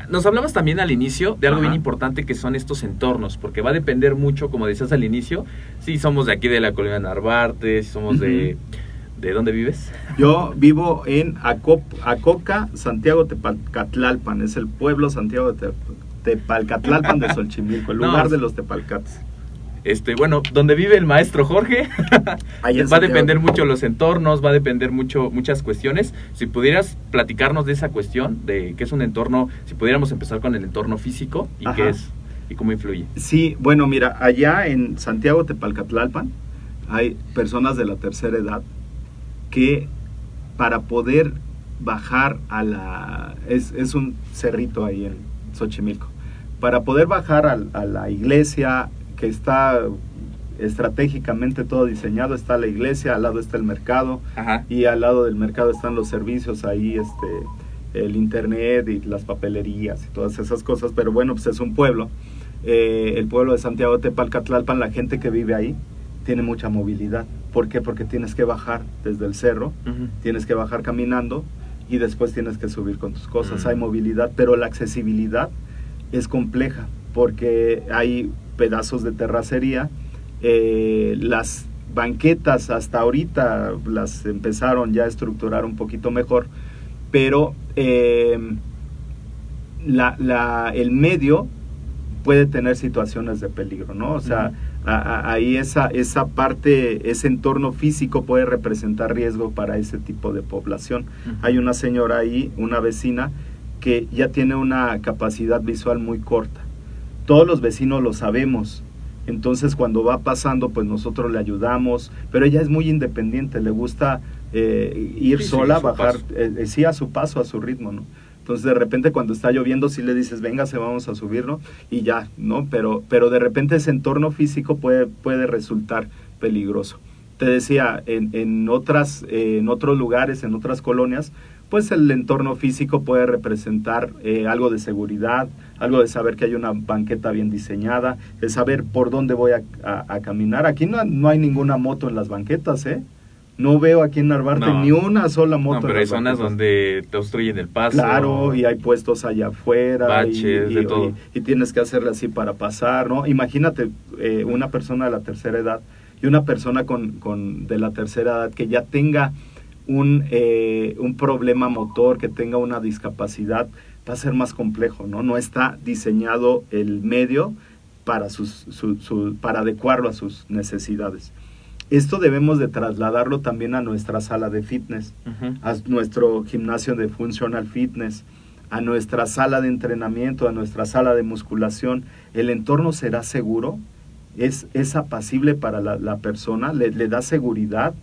nos hablabas también al inicio de algo bien importante que son estos entornos, porque va a depender mucho, como decías al inicio, si somos de aquí de la colonia Narvarte, si somos de... ¿De dónde vives? Yo vivo en Acoca, Santiago Tepalcatlalpan. Es el pueblo Santiago de Tepalcatlalpan de Solchimilco, el lugar de los tepalcates. Este, bueno, donde vive el maestro Jorge, va a depender mucho los entornos, va a depender mucho muchas cuestiones. Si pudieras platicarnos de esa cuestión, de qué es un entorno, si pudiéramos empezar con el entorno físico y qué es y cómo influye. Sí, bueno, mira, allá en Santiago Tepalcatlalpan hay personas de la tercera edad que para poder bajar a la... es, es un cerrito ahí en Xochimilco. Para poder bajar a la iglesia, que está estratégicamente todo diseñado, está la iglesia, al lado está el mercado y al lado del mercado están los servicios ahí, este, el internet y las papelerías y todas esas cosas, pero bueno, pues es un pueblo. Eh, el pueblo de Santiago de Tepalcatlalpan, la gente que vive ahí tiene mucha movilidad. ¿Por qué? Porque tienes que bajar desde el cerro, tienes que bajar caminando y después tienes que subir con tus cosas. Hay movilidad, pero la accesibilidad es compleja porque hay pedazos de terracería. Eh, las banquetas hasta ahorita las empezaron ya a estructurar un poquito mejor, pero eh, la, el medio puede tener situaciones de peligro, ¿no? O sea, ahí esa, esa parte, ese entorno físico puede representar riesgo para ese tipo de población. Hay una señora ahí, una vecina, que ya tiene una capacidad visual muy corta todos los vecinos lo sabemos. Entonces cuando va pasando, pues nosotros le ayudamos, pero ella es muy independiente, le gusta eh, ir sola, bajar, eh, eh, sí a su paso, a su ritmo, ¿no? Entonces de repente cuando está lloviendo sí le dices, venga, se vamos a subirlo y ya, ¿no? Pero, pero de repente ese entorno físico puede, puede resultar peligroso. Te decía, en, en, otras, en otros lugares, en otras colonias, pues el entorno físico puede representar eh, algo de seguridad, algo de saber que hay una banqueta bien diseñada, de saber por dónde voy a, caminar. Aquí no, hay ninguna moto en las banquetas, ¿eh? No veo aquí en Narvarte ni una sola moto. No, pero hay zonas donde te obstruyen el paso. Claro, y hay puestos allá afuera. Baches, y, de todo. Y, tienes que hacerle así para pasar, ¿no? Imagínate eh, una persona de la tercera edad y una persona con, con de la tercera edad que ya tenga un, eh, un problema motor, que tenga una discapacidad, va a ser más complejo, ¿no? No está diseñado el medio para, sus, para adecuarlo a sus necesidades. Esto debemos de trasladarlo también a nuestra sala de fitness, a nuestro gimnasio de functional fitness, a nuestra sala de entrenamiento, a nuestra sala de musculación. El entorno será seguro, es, es apacible para la, persona, le, le da seguridad,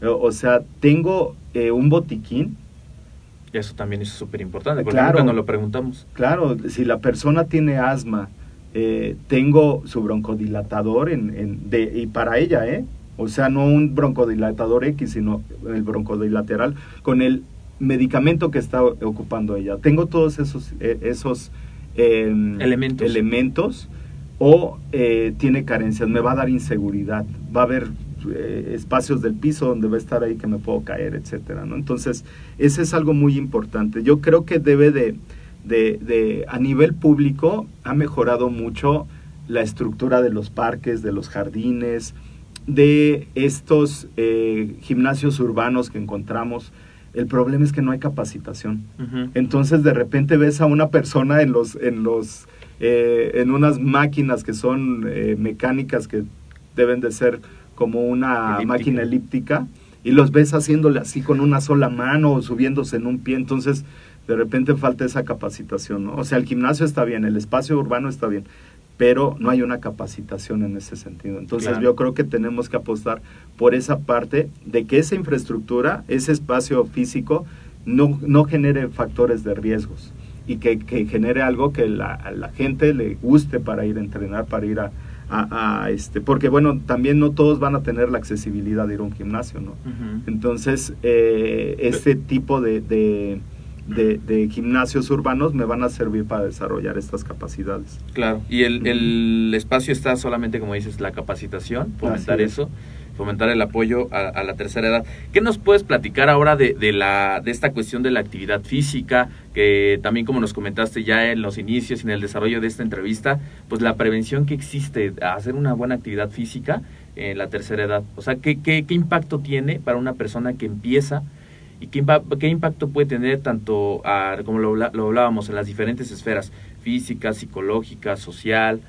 o sea, tengo eh, un botiquín. Eso también es súper importante, porque claro, nunca nos lo preguntamos. Claro, si la persona tiene asma, eh, tengo su broncodilatador en, de, y para ella, ¿eh? O sea, no un broncodilatador X, sino el broncodilateral con el medicamento que está ocupando ella. Tengo todos esos, eh, esos em, elementos. elementos o tiene carencias, me va a dar inseguridad, va a haber eh, espacios del piso donde va a estar ahí que me puedo caer, etcétera, ¿no? Entonces, ese es algo muy importante. Yo creo que debe de, de, a nivel público, ha mejorado mucho la estructura de los parques, de los jardines, de estos eh, gimnasios urbanos que encontramos. El problema es que no hay capacitación. Entonces, de repente ves a una persona en los, en los, eh, en unas máquinas que son mecánicas que deben de ser como una máquina elíptica y los ves haciéndole así con una sola mano o subiéndose en un pie, entonces de repente falta esa capacitación, ¿no? O sea, el gimnasio está bien, el espacio urbano está bien, pero no hay una capacitación en ese sentido. Entonces yo creo que tenemos que apostar por esa parte de que esa infraestructura, ese espacio físico, no, no genere factores de riesgos y que, genere algo que la, a la gente le guste para ir a entrenar, para ir a, a, este, porque bueno, también no todos van a tener la accesibilidad de ir a un gimnasio, ¿no? Entonces, eh, este tipo de, de, gimnasios urbanos me van a servir para desarrollar estas capacidades. Claro, y el, el espacio está solamente, como dices, la capacitación, fomentar eso fomentar el apoyo a, la tercera edad. ¿Qué nos puedes platicar ahora de, de, la, de esta cuestión de la actividad física? Que también como nos comentaste ya en los inicios y en el desarrollo de esta entrevista, pues la prevención que existe a hacer una buena actividad física en la tercera edad. O sea, ¿qué, qué, qué impacto tiene para una persona que empieza? ¿Y qué, qué impacto puede tener tanto, como lo, lo hablábamos, en las diferentes esferas, física, psicológica, social,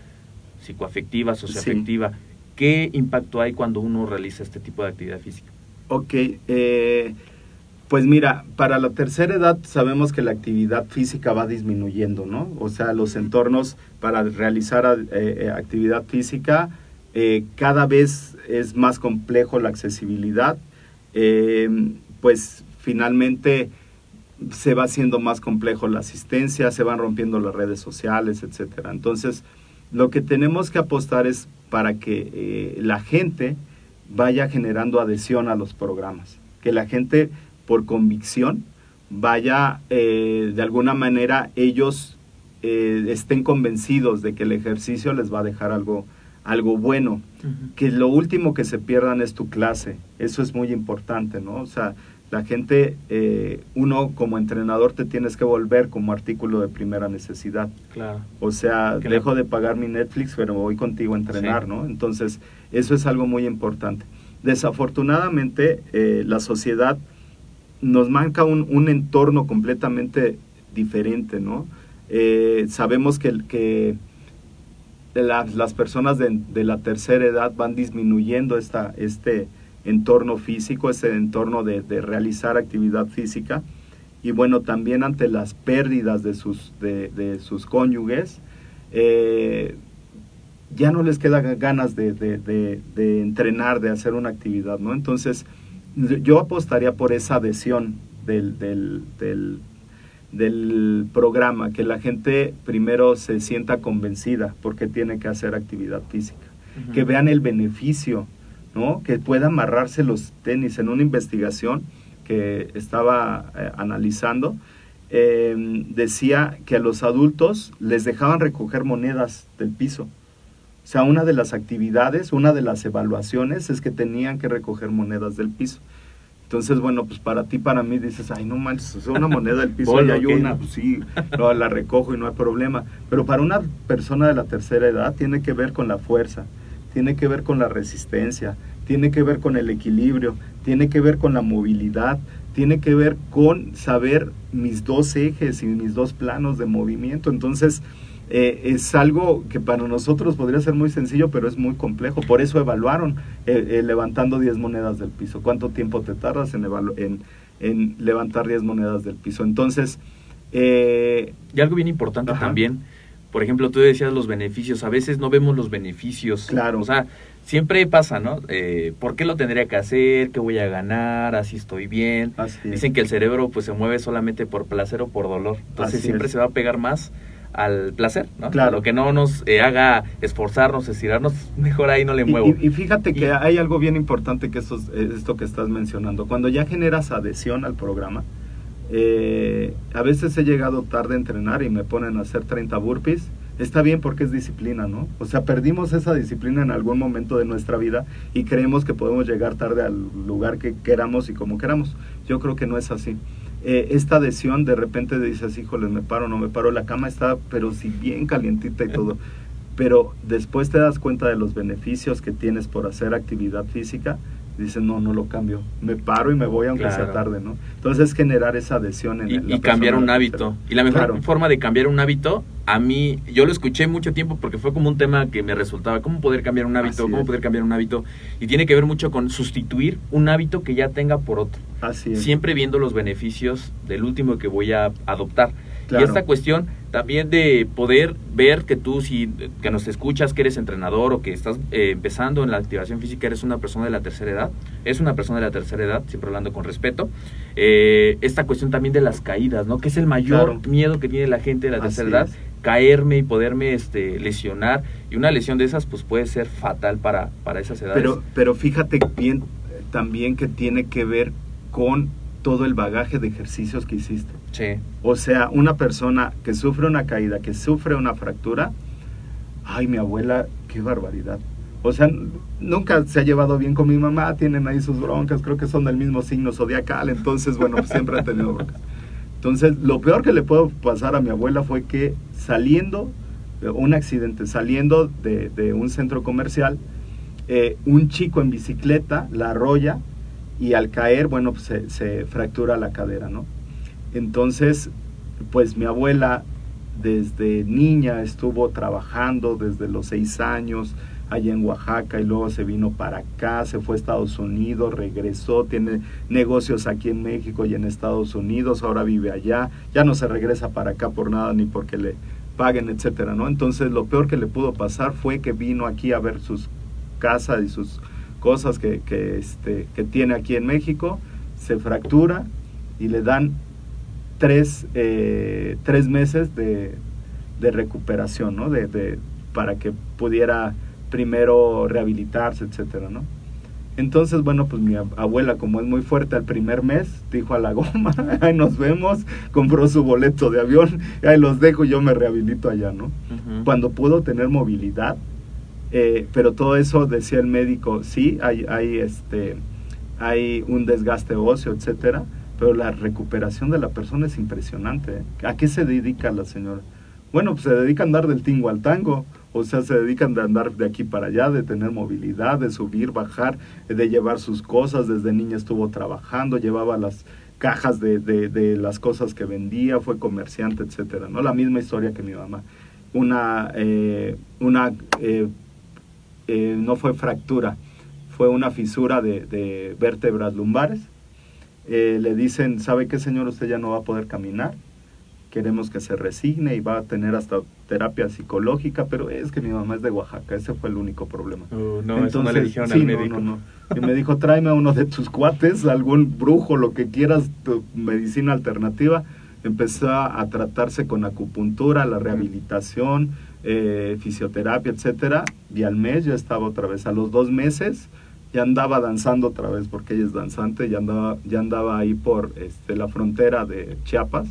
psicoafectiva, socioafectiva? ¿Qué impacto hay cuando uno realiza este tipo de actividad física? Ok, eh, pues mira, para la tercera edad sabemos que la actividad física va disminuyendo, ¿no? O sea, los entornos para realizar eh, eh, actividad física cada vez es más complejo la accesibilidad, pues finalmente se va haciendo más complejo la asistencia, se van rompiendo las redes sociales, etcétera. Entonces, lo que tenemos que apostar es para que eh, la gente vaya generando adhesión a los programas, que la gente por convicción vaya eh, de alguna manera ellos eh, estén convencidos de que el ejercicio les va a dejar algo, algo bueno, que lo último que se pierdan es tu clase, eso es muy importante, ¿no? O sea, la gente, eh, uno como entrenador te tienes que volver como artículo de primera necesidad. Claro. O sea, dejo de pagar mi Netflix, pero voy contigo a entrenar, ¿no? Entonces, eso es algo muy importante. Desafortunadamente, eh, la sociedad nos marca un, entorno completamente diferente, ¿no? Eh, sabemos que, que las personas de, de, la tercera edad van disminuyendo esta, este, entorno físico, ese entorno de, realizar actividad física. Y bueno, también ante las pérdidas de sus, de, sus cónyuges, eh, ya no les queda ganas de, entrenar, de hacer una actividad, ¿no? Entonces, yo apostaría por esa adhesión del, del, programa, que la gente primero se sienta convencida porque tiene que hacer actividad física, que vean el beneficio que pueda amarrarse los tenis en una investigación que estaba eh, analizando. Em, decía que a los adultos les dejaban recoger monedas del piso. O sea, una de las actividades, una de las evaluaciones es que tenían que recoger monedas del piso. Entonces, bueno, pues para ti, para mí, dices, ay, no manches, es una moneda del piso y hay una, pues sí, la recojo y no hay problema. Pero para una persona de la tercera edad tiene que ver con la fuerza, tiene que ver con la resistencia, tiene que ver con el equilibrio, tiene que ver con la movilidad, tiene que ver con saber mis dos ejes y mis dos planos de movimiento. Entonces, eh, es algo que para nosotros podría ser muy sencillo, pero es muy complejo. Por eso evaluaron eh, eh, levantando 10 monedas del piso. ¿Cuánto tiempo te tardas en, en, en levantar 10 monedas del piso? Entonces... y algo bien importante también por ejemplo, tú decías los beneficios, a veces no vemos los beneficios. Claro. O sea, siempre pasa, ¿no? Eh, ¿Por qué lo tendría que hacer? ¿Qué voy a ganar? ¿Así estoy bien? Dicen que el cerebro pues se mueve solamente por placer o por dolor. Entonces siempre se va a pegar más al placer, ¿no? Claro. Lo que no nos eh, haga esforzarnos, estirarnos, mejor ahí no le muevo. Y, fíjate que hay algo bien importante que esto, esto que estás mencionando. Cuando ya generas adhesión al programa, eh, a veces he llegado tarde a entrenar y me ponen a hacer 30 burpees. Está bien porque es disciplina, ¿no? O sea, perdimos esa disciplina en algún momento de nuestra vida y creemos que podemos llegar tarde al lugar que queramos y como queramos. Yo creo que no es así. Eh, esta adhesión de repente dices, híjole, me paro, no me paro, la cama está, pero si bien calientita y todo. Pero después te das cuenta de los beneficios que tienes por hacer actividad física dices, no, no lo cambio, me paro y me voy aunque sea tarde, ¿no? Entonces es generar esa adhesión en y, y cambiar un hábito. Y la mejor forma de cambiar un hábito, a mí, yo lo escuché mucho tiempo porque fue como un tema que me resultaba, cómo poder cambiar un hábito, cómo poder cambiar un hábito, y tiene que ver mucho con sustituir un hábito que ya tenga por otro. Así es. Siempre viendo los beneficios del último que voy a adoptar. Y esta cuestión también de poder ver que tú, si que nos escuchas, que eres entrenador o que estás eh, empezando en la activación física, eres una persona de la tercera edad, es una persona de la tercera edad, siempre hablando con respeto. Eh, esta cuestión también de las caídas, ¿no? Que es el mayor miedo que tiene la gente de la tercera edad, caerme y poderme este, lesionar. Y una lesión de esas, pues puede ser fatal para, para esas edades. Pero, pero fíjate bien también que tiene que ver con todo el bagaje de ejercicios que hiciste. O sea, una persona que sufre una caída, que sufre una fractura, ay, mi abuela, qué barbaridad. O sea, nunca se ha llevado bien con mi mamá, tienen ahí sus broncas, creo que son del mismo signo zodiacal, entonces, bueno, pues siempre ha tenido broncas. Entonces, lo peor que le puedo pasar a mi abuela fue que saliendo, un accidente, saliendo de, un centro comercial, eh, un chico en bicicleta la arrolla, y al caer, bueno, pues se, fractura la cadera, ¿no? Entonces, pues mi abuela desde niña estuvo trabajando desde los seis años allá en Oaxaca y luego se vino para acá, se fue a Estados Unidos, regresó, tiene negocios aquí en México y en Estados Unidos, ahora vive allá, ya no se regresa para acá por nada ni porque le paguen, etcétera, ¿no? Entonces lo peor que le pudo pasar fue que vino aquí a ver sus casas y sus cosas que, que, este, que tiene aquí en México, se fractura y le dan tres, eh, tres meses de, de recuperación, ¿no? De, de, para que pudiera primero rehabilitarse, etcétera, ¿no? Entonces, bueno, pues mi abuela, como es muy fuerte al primer mes, dijo a la goma, ahí nos vemos, compró su boleto de avión, ahí los dejo y yo me rehabilito allá, ¿no? Cuando pudo tener movilidad, eh, pero todo eso, decía el médico, sí, hay, hay, este, hay un desgaste óseo, etcétera, pero la recuperación de la persona es impresionante. ¿eh? ¿A qué se dedica la señora? Bueno, pues se dedica a andar del tingo al tango, o sea, se dedican a andar de aquí para allá, de tener movilidad, de subir, bajar, de llevar sus cosas. Desde niña estuvo trabajando, llevaba las cajas de, de, las cosas que vendía, fue comerciante, etcétera. ¿no? La misma historia que mi mamá. Una, eh, una eh, no fue fractura, fue una fisura de, vértebras lumbares. Eh, le dicen, ¿sabe qué señor? Usted ya no va a poder caminar. Queremos que se resigne y va a tener hasta terapia psicológica, pero es que mi mamá es de Oaxaca, ese fue el único problema. Uh, no, eso no le dijeron al médico. No, no, Y me dijo, tráeme a uno de tus cuates, algún brujo, lo que quieras, tu medicina alternativa. Empezó a tratarse con acupuntura, la rehabilitación, eh, fisioterapia, etcétera, y al mes ya estaba otra vez. A los dos meses ya andaba danzando otra vez, porque ella es danzante, ya andaba, ya andaba ahí por este, la frontera de Chiapas,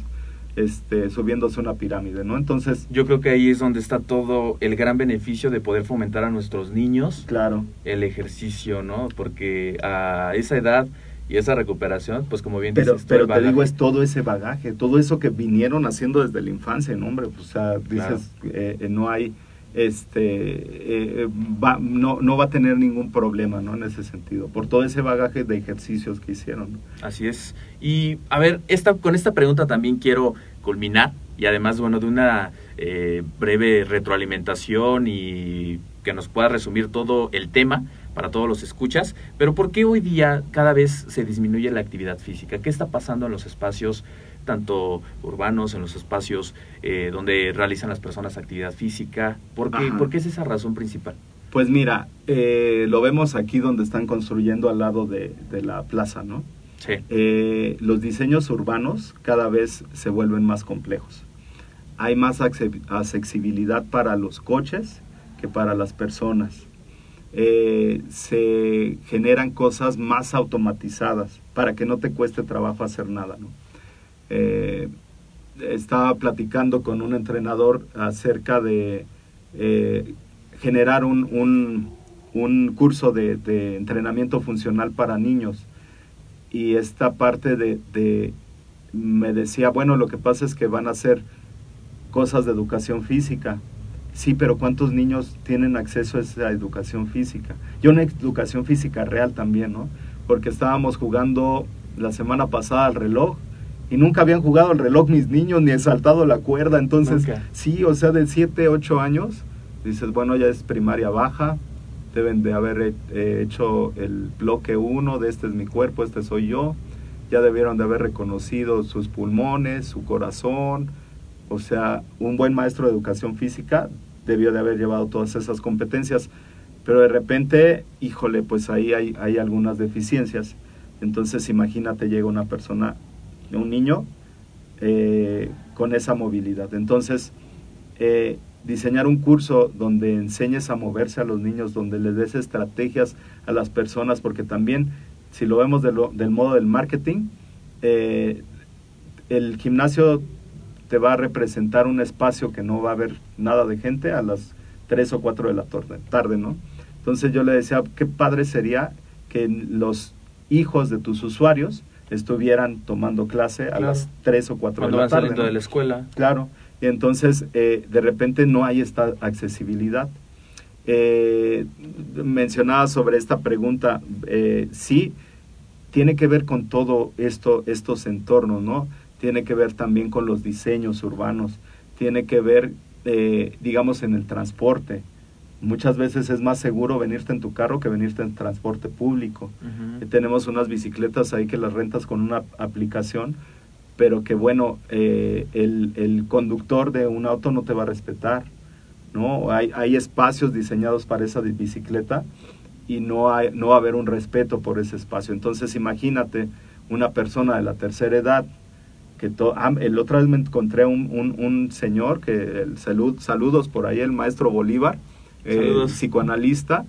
este, subiéndose una pirámide, ¿no? Entonces... Yo creo que ahí es donde está todo el gran beneficio de poder fomentar a nuestros niños claro. el ejercicio, ¿no? Porque a esa edad y esa recuperación, pues como bien pero, dices, pero te digo, es todo ese bagaje, todo eso que vinieron haciendo desde la infancia, ¿no, hombre? Pues, o sea, dices, eh, eh, no hay, este, eh, va, no, no va a tener ningún problema, ¿no? En ese sentido, por todo ese bagaje de ejercicios que hicieron. Así es. Y, a ver, esta, con esta pregunta también quiero culminar, y además, bueno, de una breve retroalimentación y que nos pueda resumir todo el tema para todos los escuchas, pero ¿por qué hoy día cada vez se disminuye la actividad física? ¿Qué está pasando en los espacios tanto urbanos, en los espacios eh, donde realizan las personas actividad física? ¿Por qué, es esa razón principal? Pues mira, eh, lo vemos aquí donde están construyendo al lado de, la plaza, ¿no? Sí. Eh, los diseños urbanos cada vez se vuelven más complejos. Hay más accesibilidad para los coches que para las personas eh, se generan cosas más automatizadas para que no te cueste trabajo hacer nada. Eh, estaba platicando con un entrenador acerca de eh, generar un, curso de, entrenamiento funcional para niños y esta parte de, me decía, bueno, lo que pasa es que van a hacer cosas de educación física, Sí, pero ¿cuántos niños tienen acceso a esa educación física? Y una educación física real también, ¿no? Porque estábamos jugando la semana pasada al reloj y nunca habían jugado al reloj mis niños ni saltado la cuerda. Entonces, sí, o sea, de 7, 8 años, dices, bueno, ya es primaria baja, deben de haber hecho el bloque 1 de este es mi cuerpo, este soy yo. Ya debieron de haber reconocido sus pulmones, su corazón. O sea, un buen maestro de educación física debió de haber llevado todas esas competencias. Pero de repente, híjole, pues ahí hay, hay algunas deficiencias. Entonces imagínate, llega una persona, un niño, eh, con esa movilidad. Entonces, eh, diseñar un curso donde enseñes a moverse a los niños, donde les des estrategias a las personas, porque también, si lo vemos del modo del marketing, eh, el gimnasio te va a representar un espacio que no va a haber nada de gente a las 3 o 4 de la tarde, ¿no? Entonces yo le decía, qué padre sería que los hijos de tus usuarios estuvieran tomando clase a las 3 o 4 de la tarde. Cuando saliendo de la escuela. Claro, y entonces eh, de repente no hay esta accesibilidad. Eh, mencionaba sobre esta pregunta, eh, sí, tiene que ver con todo esto, estos entornos, ¿no? Tiene que ver también con los diseños urbanos, tiene que ver, eh, digamos, en el transporte. Muchas veces es más seguro venirte en tu carro que venirte en transporte público. tenemos unas bicicletas ahí que las rentas con una aplicación, pero que bueno, eh, el, conductor de un auto no te va a respetar, ¿no? Hay, hay espacios diseñados para esa bicicleta y no, hay, no va a haber un respeto por ese espacio. Entonces imagínate una persona de la tercera edad, que ah, el otra vez me encontré un, un, señor, que el salud, saludos por ahí, el maestro Bolívar, eh, psicoanalista,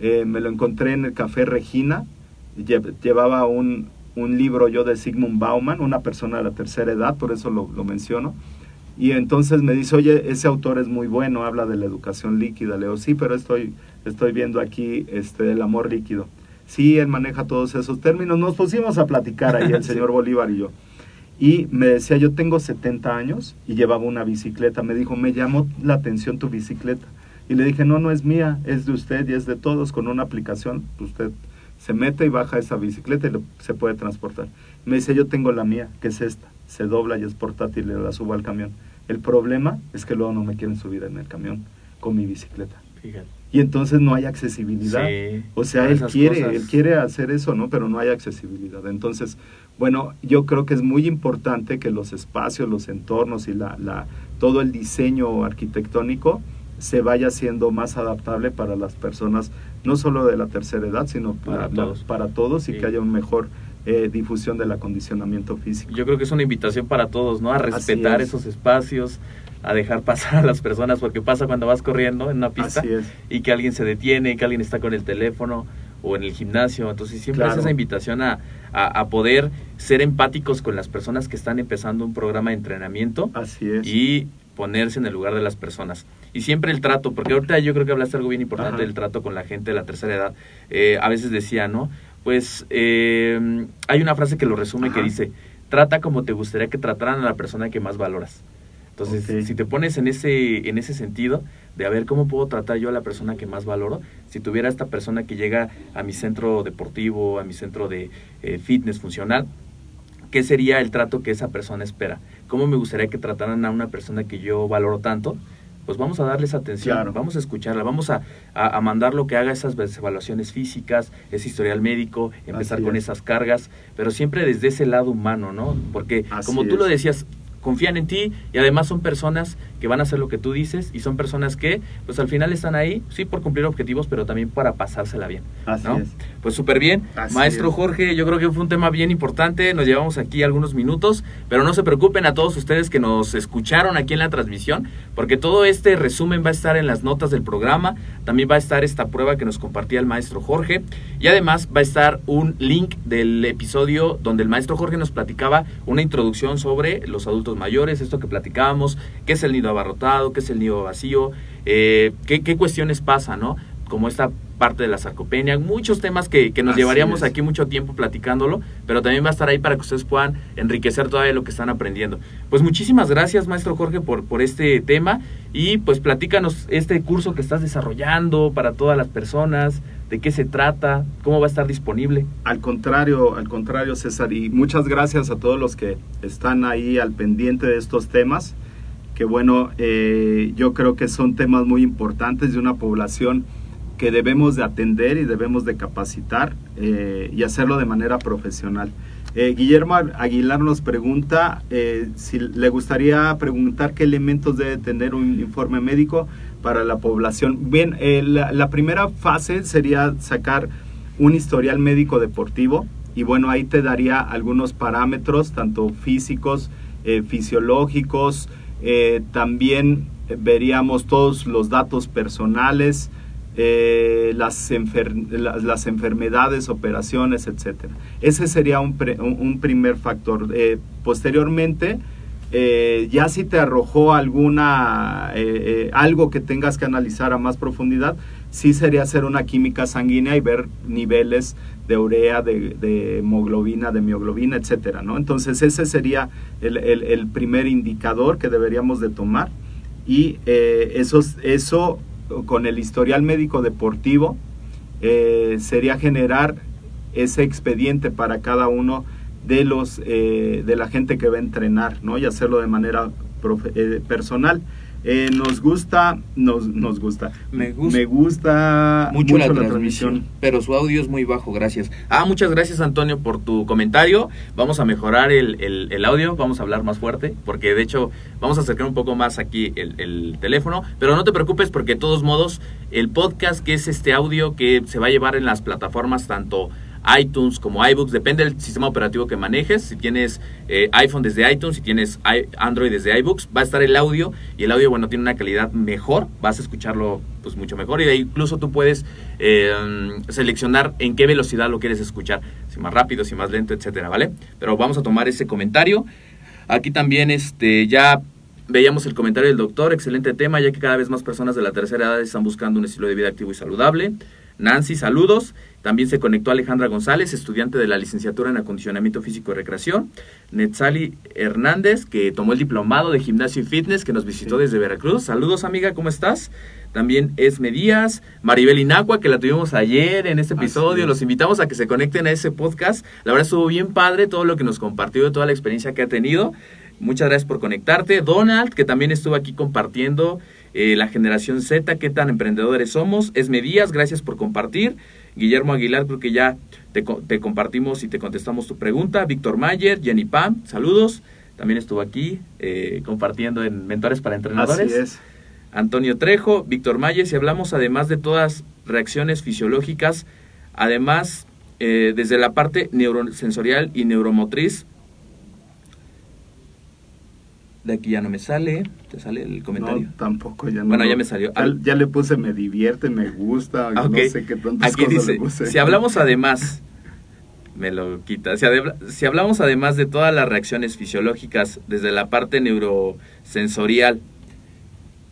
eh, me lo encontré en el Café Regina, llevaba un, un libro yo de Sigmund Bauman, una persona de la tercera edad, por eso lo, menciono. Y entonces me dice, oye, ese autor es muy bueno, habla de la educación líquida. Leo, sí, pero estoy, estoy viendo aquí este, el amor líquido. Sí, él maneja todos esos términos. Nos pusimos a platicar ahí el señor Bolívar y yo. Y me decía, yo tengo 70 años y llevaba una bicicleta. Me dijo, me llamó la atención tu bicicleta. Y le dije, no, no es mía, es de usted y es de todos. Con una aplicación, usted se mete y baja esa bicicleta y se puede transportar. Me dice, yo tengo la mía, que es esta, se dobla y es portátil y la subo al camión. El problema es que luego no me quieren subir en el camión con mi bicicleta. Y entonces no hay accesibilidad. o sea, él quiere, él quiere hacer eso, ¿no? Pero no hay accesibilidad. Entonces, bueno, yo creo que es muy importante que los espacios, los entornos y la, la, todo el diseño arquitectónico se vaya haciendo más adaptable para las personas, no solo de la tercera edad, sino para, todos. para todos y que haya una mejor eh, difusión del acondicionamiento físico. Yo creo que es una invitación para todos, ¿no? A respetar esos espacios, a dejar pasar a las personas, porque pasa cuando vas corriendo en una pista y que alguien se detiene, que alguien está con el teléfono o en el gimnasio. Entonces siempre es esa invitación a, a, poder ser empáticos con las personas que están empezando un programa de entrenamiento. Así es. Y ponerse en el lugar de las personas. Y siempre el trato, porque ahorita yo creo que hablaste algo bien importante del trato con la gente de la tercera edad. Eh, a veces decía, ¿no? Pues eh, hay una frase que lo resume que dice, trata como te gustaría que trataran a la persona que más valoras. Entonces, si te pones en ese, en ese sentido, de a ver cómo puedo tratar yo a la persona que más valoro, si tuviera esta persona que llega a mi centro deportivo, a mi centro de eh, fitness funcional, ¿qué sería el trato que esa persona espera? ¿Cómo me gustaría que trataran a una persona que yo valoro tanto? Pues vamos a darles atención, vamos a escucharla, vamos a, a, mandar lo que haga esas evaluaciones físicas, ese historial médico, empezar con esas cargas, pero siempre desde ese lado humano, ¿no? Porque como tú lo decías, confían en ti y además son personas que van a hacer lo que tú dices y son personas que pues al final están ahí, sí por cumplir objetivos, pero también para pasársela bien. Así es. Pues súper bien. Maestro Jorge, yo creo que fue un tema bien importante, nos llevamos aquí algunos minutos, pero no se preocupen a todos ustedes que nos escucharon aquí en la transmisión, porque todo este resumen va a estar en las notas del programa, también va a estar esta prueba que nos compartía el maestro Jorge y además va a estar un link del episodio donde el maestro Jorge nos platicaba una introducción sobre los adultos mayores, esto que platicábamos, qué es el nido abarrotado, qué es el nido vacío, eh, qué, qué, cuestiones pasan, ¿no? como esta parte de la sarcopenia, muchos temas que, que nos llevaríamos aquí mucho tiempo platicándolo, pero también va a estar ahí para que ustedes puedan enriquecer todavía lo que están aprendiendo. Pues muchísimas gracias, maestro Jorge, por, por este tema y pues platícanos este curso que estás desarrollando para todas las personas, de qué se trata, cómo va a estar disponible. Al contrario, al contrario, César, y muchas gracias a todos los que están ahí al pendiente de estos temas, que bueno, eh, yo creo que son temas muy importantes de una población que debemos de atender y debemos de capacitar eh, y hacerlo de manera profesional. Eh, Guillermo Aguilar nos pregunta si le gustaría preguntar qué elementos debe tener un informe médico para la población. Bien, la, la, primera fase sería sacar un historial médico deportivo y bueno, ahí te daría algunos parámetros, tanto físicos, fisiológicos, también veríamos todos los datos personales, eh, las, las, enfermedades, operaciones, etcétera. Ese sería un, un primer factor. Eh, posteriormente, eh, ya si te arrojó alguna algo que tengas que analizar a más profundidad, sí sería hacer una química sanguínea y ver niveles de urea, de, hemoglobina, de mioglobina, etcétera, ¿no? Entonces ese sería el, el, primer indicador que deberíamos de tomar y eso, eso con el historial médico deportivo eh, sería generar ese expediente para cada uno de los eh, de la gente que va a entrenar, ¿no? Y hacerlo de manera eh, personal. Eh, nos gusta, nos, nos gusta. Me gusta, me gusta mucho, la, transmisión, pero su audio es muy bajo, gracias. Ah, muchas gracias Antonio por tu comentario. Vamos a mejorar el, el, audio, vamos a hablar más fuerte, porque de hecho vamos a acercar un poco más aquí el, el, teléfono, pero no te preocupes porque de todos modos el podcast que es este audio que se va a llevar en las plataformas tanto iTunes como iBooks, depende del sistema operativo que manejes. Si tienes eh, iPhone desde iTunes, si tienes Android desde iBooks, va a estar el audio y el audio, bueno, tiene una calidad mejor, vas a escucharlo pues mucho mejor y incluso tú puedes eh, seleccionar en qué velocidad lo quieres escuchar, si más rápido, si más lento, etcétera, ¿vale? Pero vamos a tomar ese comentario. Aquí también este ya Veíamos el comentario del doctor, excelente tema, ya que cada vez más personas de la tercera edad están buscando un estilo de vida activo y saludable. Nancy, saludos. También se conectó Alejandra González, estudiante de la licenciatura en acondicionamiento físico y recreación. Netzali Hernández, que tomó el diplomado de gimnasio y fitness, que nos visitó desde Veracruz. Saludos, amiga, ¿cómo estás? También Esme Díaz, Maribel Inacua, que la tuvimos ayer en este episodio. Los invitamos a que se conecten a ese podcast. La verdad estuvo bien padre todo lo que nos compartió, toda la experiencia que ha tenido. Muchas gracias por conectarte. Donald, que también estuvo aquí compartiendo eh, la generación Z, qué tan emprendedores somos. Esme Díaz, gracias por compartir. Guillermo Aguilar, creo que ya te, te compartimos y te contestamos tu pregunta. Víctor Mayer, Jenny Pam, saludos. También estuvo aquí eh, compartiendo en Mentores para Entrenadores. Así es. Antonio Trejo, Víctor Mayer, si hablamos además de todas reacciones fisiológicas, además eh, desde la parte neurosensorial y neuromotriz, de aquí ya no me sale. ¿Te sale el comentario? No, tampoco, ya no. Bueno, ya me salió. Ya, le puse me divierte, me gusta, no sé qué tantas aquí dice, Si hablamos además, me lo quita. Si, si hablamos además de todas las reacciones fisiológicas desde la parte neurosensorial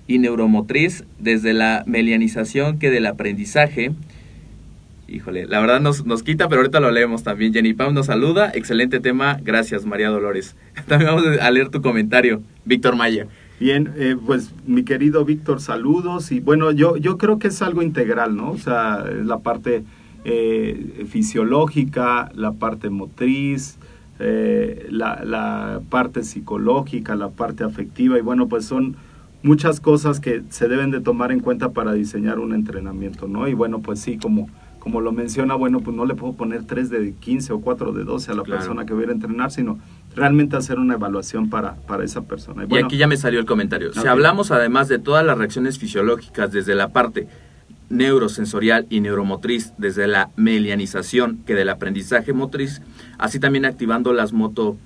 y neuromotriz, desde la melianización que del aprendizaje, híjole, la verdad nos, nos quita, pero ahorita lo leemos también. Jenny Pam nos saluda, excelente tema, gracias María Dolores. También vamos a leer tu comentario, Víctor Maya. Bien, eh, pues mi querido Víctor, saludos y bueno, yo, yo creo que es algo integral, ¿no? O sea, la parte eh, fisiológica, la parte motriz, eh, la, la parte psicológica, la parte afectiva y bueno, pues son muchas cosas que se deben de tomar en cuenta para diseñar un entrenamiento, ¿no? Y bueno, pues sí, como como lo menciona, bueno, pues no le puedo poner 3 de 15 o 4 de 12 a la persona que voy a entrenar, sino realmente hacer una evaluación para, para esa persona. Y, aquí ya me salió el comentario. Si hablamos además de todas las reacciones fisiológicas desde la parte neurosensorial y neuromotriz, desde la melianización que del aprendizaje motriz, así también activando las moto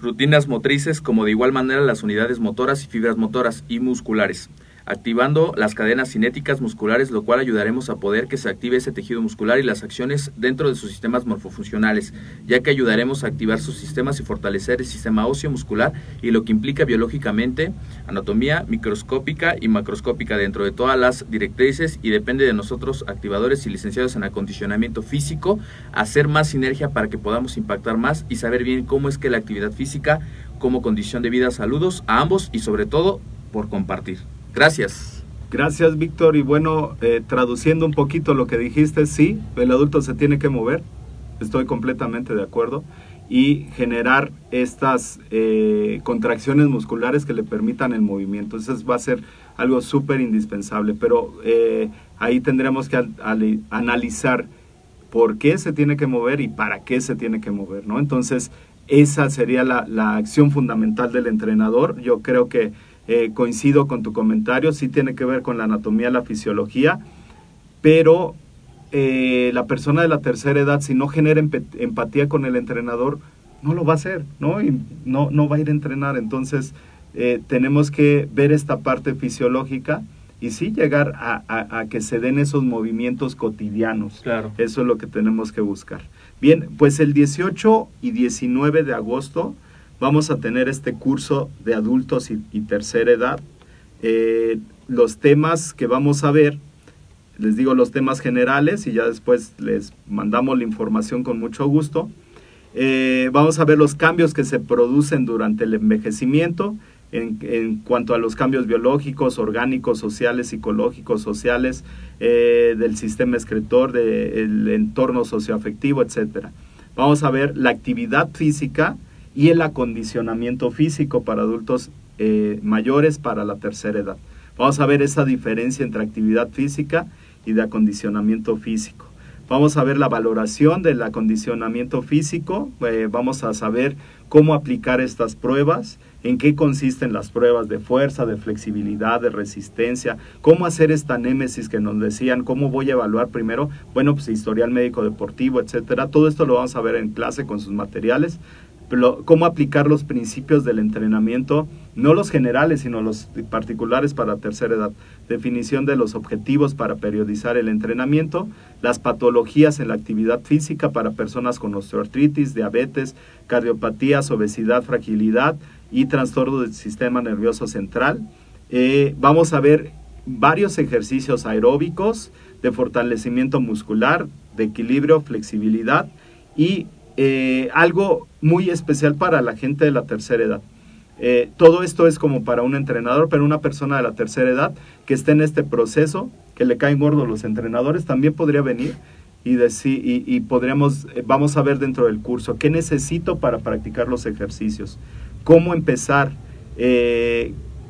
rutinas motrices como de igual manera las unidades motoras y fibras motoras y musculares activando las cadenas cinéticas musculares, lo cual ayudaremos a poder que se active ese tejido muscular y las acciones dentro de sus sistemas morfofuncionales, ya que ayudaremos a activar sus sistemas y fortalecer el sistema óseo muscular y lo que implica biológicamente anatomía microscópica y macroscópica dentro de todas las directrices y depende de nosotros activadores y licenciados en acondicionamiento físico hacer más sinergia para que podamos impactar más y saber bien cómo es que la actividad física como condición de vida saludos a ambos y sobre todo por compartir. Gracias. Gracias, Víctor. Y bueno, eh, traduciendo un poquito lo que dijiste, sí, el adulto se tiene que mover, estoy completamente de acuerdo, y generar estas eh, contracciones musculares que le permitan el movimiento. Eso va a ser algo súper indispensable, pero eh, ahí tendremos que analizar por qué se tiene que mover y para qué se tiene que mover, ¿no? Entonces, esa sería la, la acción fundamental del entrenador. Yo creo que eh, coincido con tu comentario, sí tiene que ver con la anatomía, la fisiología, pero eh, la persona de la tercera edad, si no genera empatía con el entrenador, no lo va a hacer, ¿no? Y no, no va a ir a entrenar. Entonces, eh, tenemos que ver esta parte fisiológica y sí llegar a, a, que se den esos movimientos cotidianos. Claro. Eso es lo que tenemos que buscar. Bien, pues el 18 y 19 de agosto vamos a tener este curso de adultos y, tercera edad. Eh, los temas que vamos a ver, les digo los temas generales y ya después les mandamos la información con mucho gusto. Eh, vamos a ver los cambios que se producen durante el envejecimiento en, cuanto a los cambios biológicos, orgánicos, sociales, psicológicos, sociales, eh, del sistema excretor, del entorno socioafectivo, etc. Vamos a ver la actividad física, y el acondicionamiento físico para adultos eh, mayores para la tercera edad. Vamos a ver esa diferencia entre actividad física y de acondicionamiento físico. Vamos a ver la valoración del acondicionamiento físico, eh, vamos a saber cómo aplicar estas pruebas, en qué consisten las pruebas de fuerza, de flexibilidad, de resistencia, cómo hacer esta némesis que nos decían, cómo voy a evaluar primero, bueno, pues historial médico deportivo, etcétera. Todo esto lo vamos a ver en clase con sus materiales cómo aplicar los principios del entrenamiento, no los generales, sino los particulares para tercera edad. Definición de los objetivos para periodizar el entrenamiento, las patologías en la actividad física para personas con osteoartritis, diabetes, cardiopatías, obesidad, fragilidad y trastorno del sistema nervioso central. Eh, vamos a ver varios ejercicios aeróbicos de fortalecimiento muscular, de equilibrio, flexibilidad y eh, algo muy especial para la gente de la tercera edad. Eh, todo esto es como para un entrenador, pero una persona de la tercera edad que esté en este proceso, que le caen gordos los entrenadores, también podría venir y, decir, y, podríamos, eh, vamos a ver dentro del curso, qué necesito para practicar los ejercicios, cómo empezar,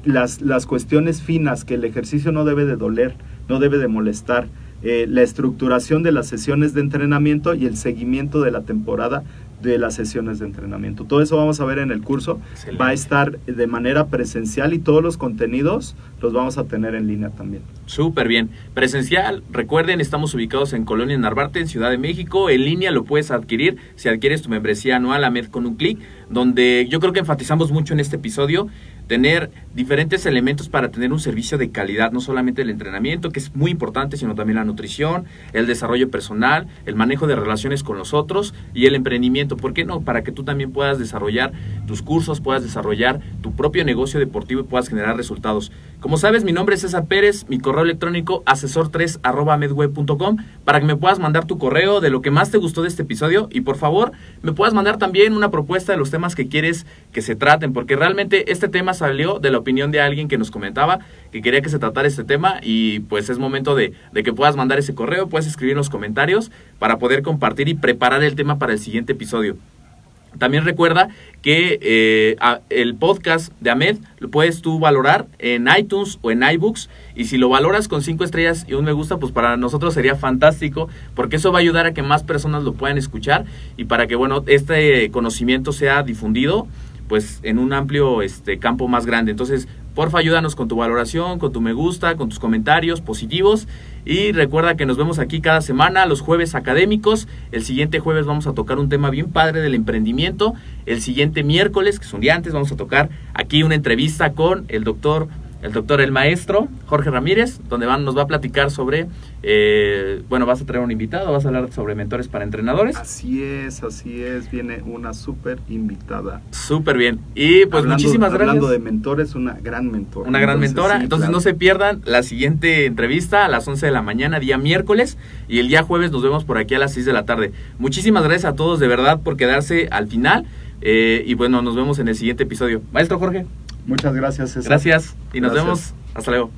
las, las cuestiones finas, que el ejercicio no debe de doler, no debe de molestar, eh, la estructuración de las sesiones de entrenamiento y el seguimiento de la temporada de las sesiones de entrenamiento. Todo eso vamos a ver en el curso. Va a estar de manera presencial y todos los contenidos los vamos a tener en línea también. Súper bien. Presencial, recuerden, estamos ubicados en Colonia Narvarte, en Ciudad de México. En línea lo puedes adquirir si adquieres tu membresía anual a MED con un clic, donde yo creo que enfatizamos mucho en este episodio tener diferentes elementos para tener un servicio de calidad, no solamente el entrenamiento, que es muy importante, sino también la nutrición, el desarrollo personal, el manejo de relaciones con los otros y el emprendimiento. ¿Por qué no? Para que tú también puedas desarrollar tus cursos, puedas desarrollar tu propio negocio deportivo y puedas generar resultados. Como sabes, mi nombre es César Pérez, mi correo electrónico asesor3 medweb.com para que me puedas mandar tu correo de lo que más te gustó de este episodio y por favor me puedas mandar también una propuesta de los temas que quieres que se traten, porque realmente este tema salió de la opinión de alguien que nos comentaba que quería que se tratara este tema y pues es momento de, de que puedas mandar ese correo, puedes escribir los comentarios para poder compartir y preparar el tema para el siguiente episodio. También recuerda que eh, el podcast de Ahmed lo puedes tú valorar en iTunes o en iBooks y si lo valoras con cinco estrellas y un me gusta, pues para nosotros sería fantástico porque eso va a ayudar a que más personas lo puedan escuchar y para que bueno este conocimiento sea difundido pues en un amplio este campo más grande. Entonces, porfa, ayúdanos con tu valoración, con tu me gusta, con tus comentarios positivos y recuerda que nos vemos aquí cada semana, los jueves académicos. El siguiente jueves vamos a tocar un tema bien padre del emprendimiento. El siguiente miércoles, que es un día antes, vamos a tocar aquí una entrevista con el doctor el doctor El Maestro, Jorge Ramírez, donde van, nos va a platicar sobre, eh, bueno, vas a traer un invitado, vas a hablar sobre mentores para entrenadores. Así es, así es, viene una súper invitada. Súper bien. Y pues muchísimas gracias. Hablando de mentores, una gran mentora. Una gran mentora. Entonces no se pierdan la siguiente entrevista a las 11 de la mañana, día miércoles, y el día jueves nos vemos por aquí a las 6 de la tarde. Muchísimas gracias a todos de verdad por quedarse al final. Eh, y bueno, nos vemos en el siguiente episodio. Maestro Jorge. Muchas gracias, César. Gracias y nos vemos. Hasta luego.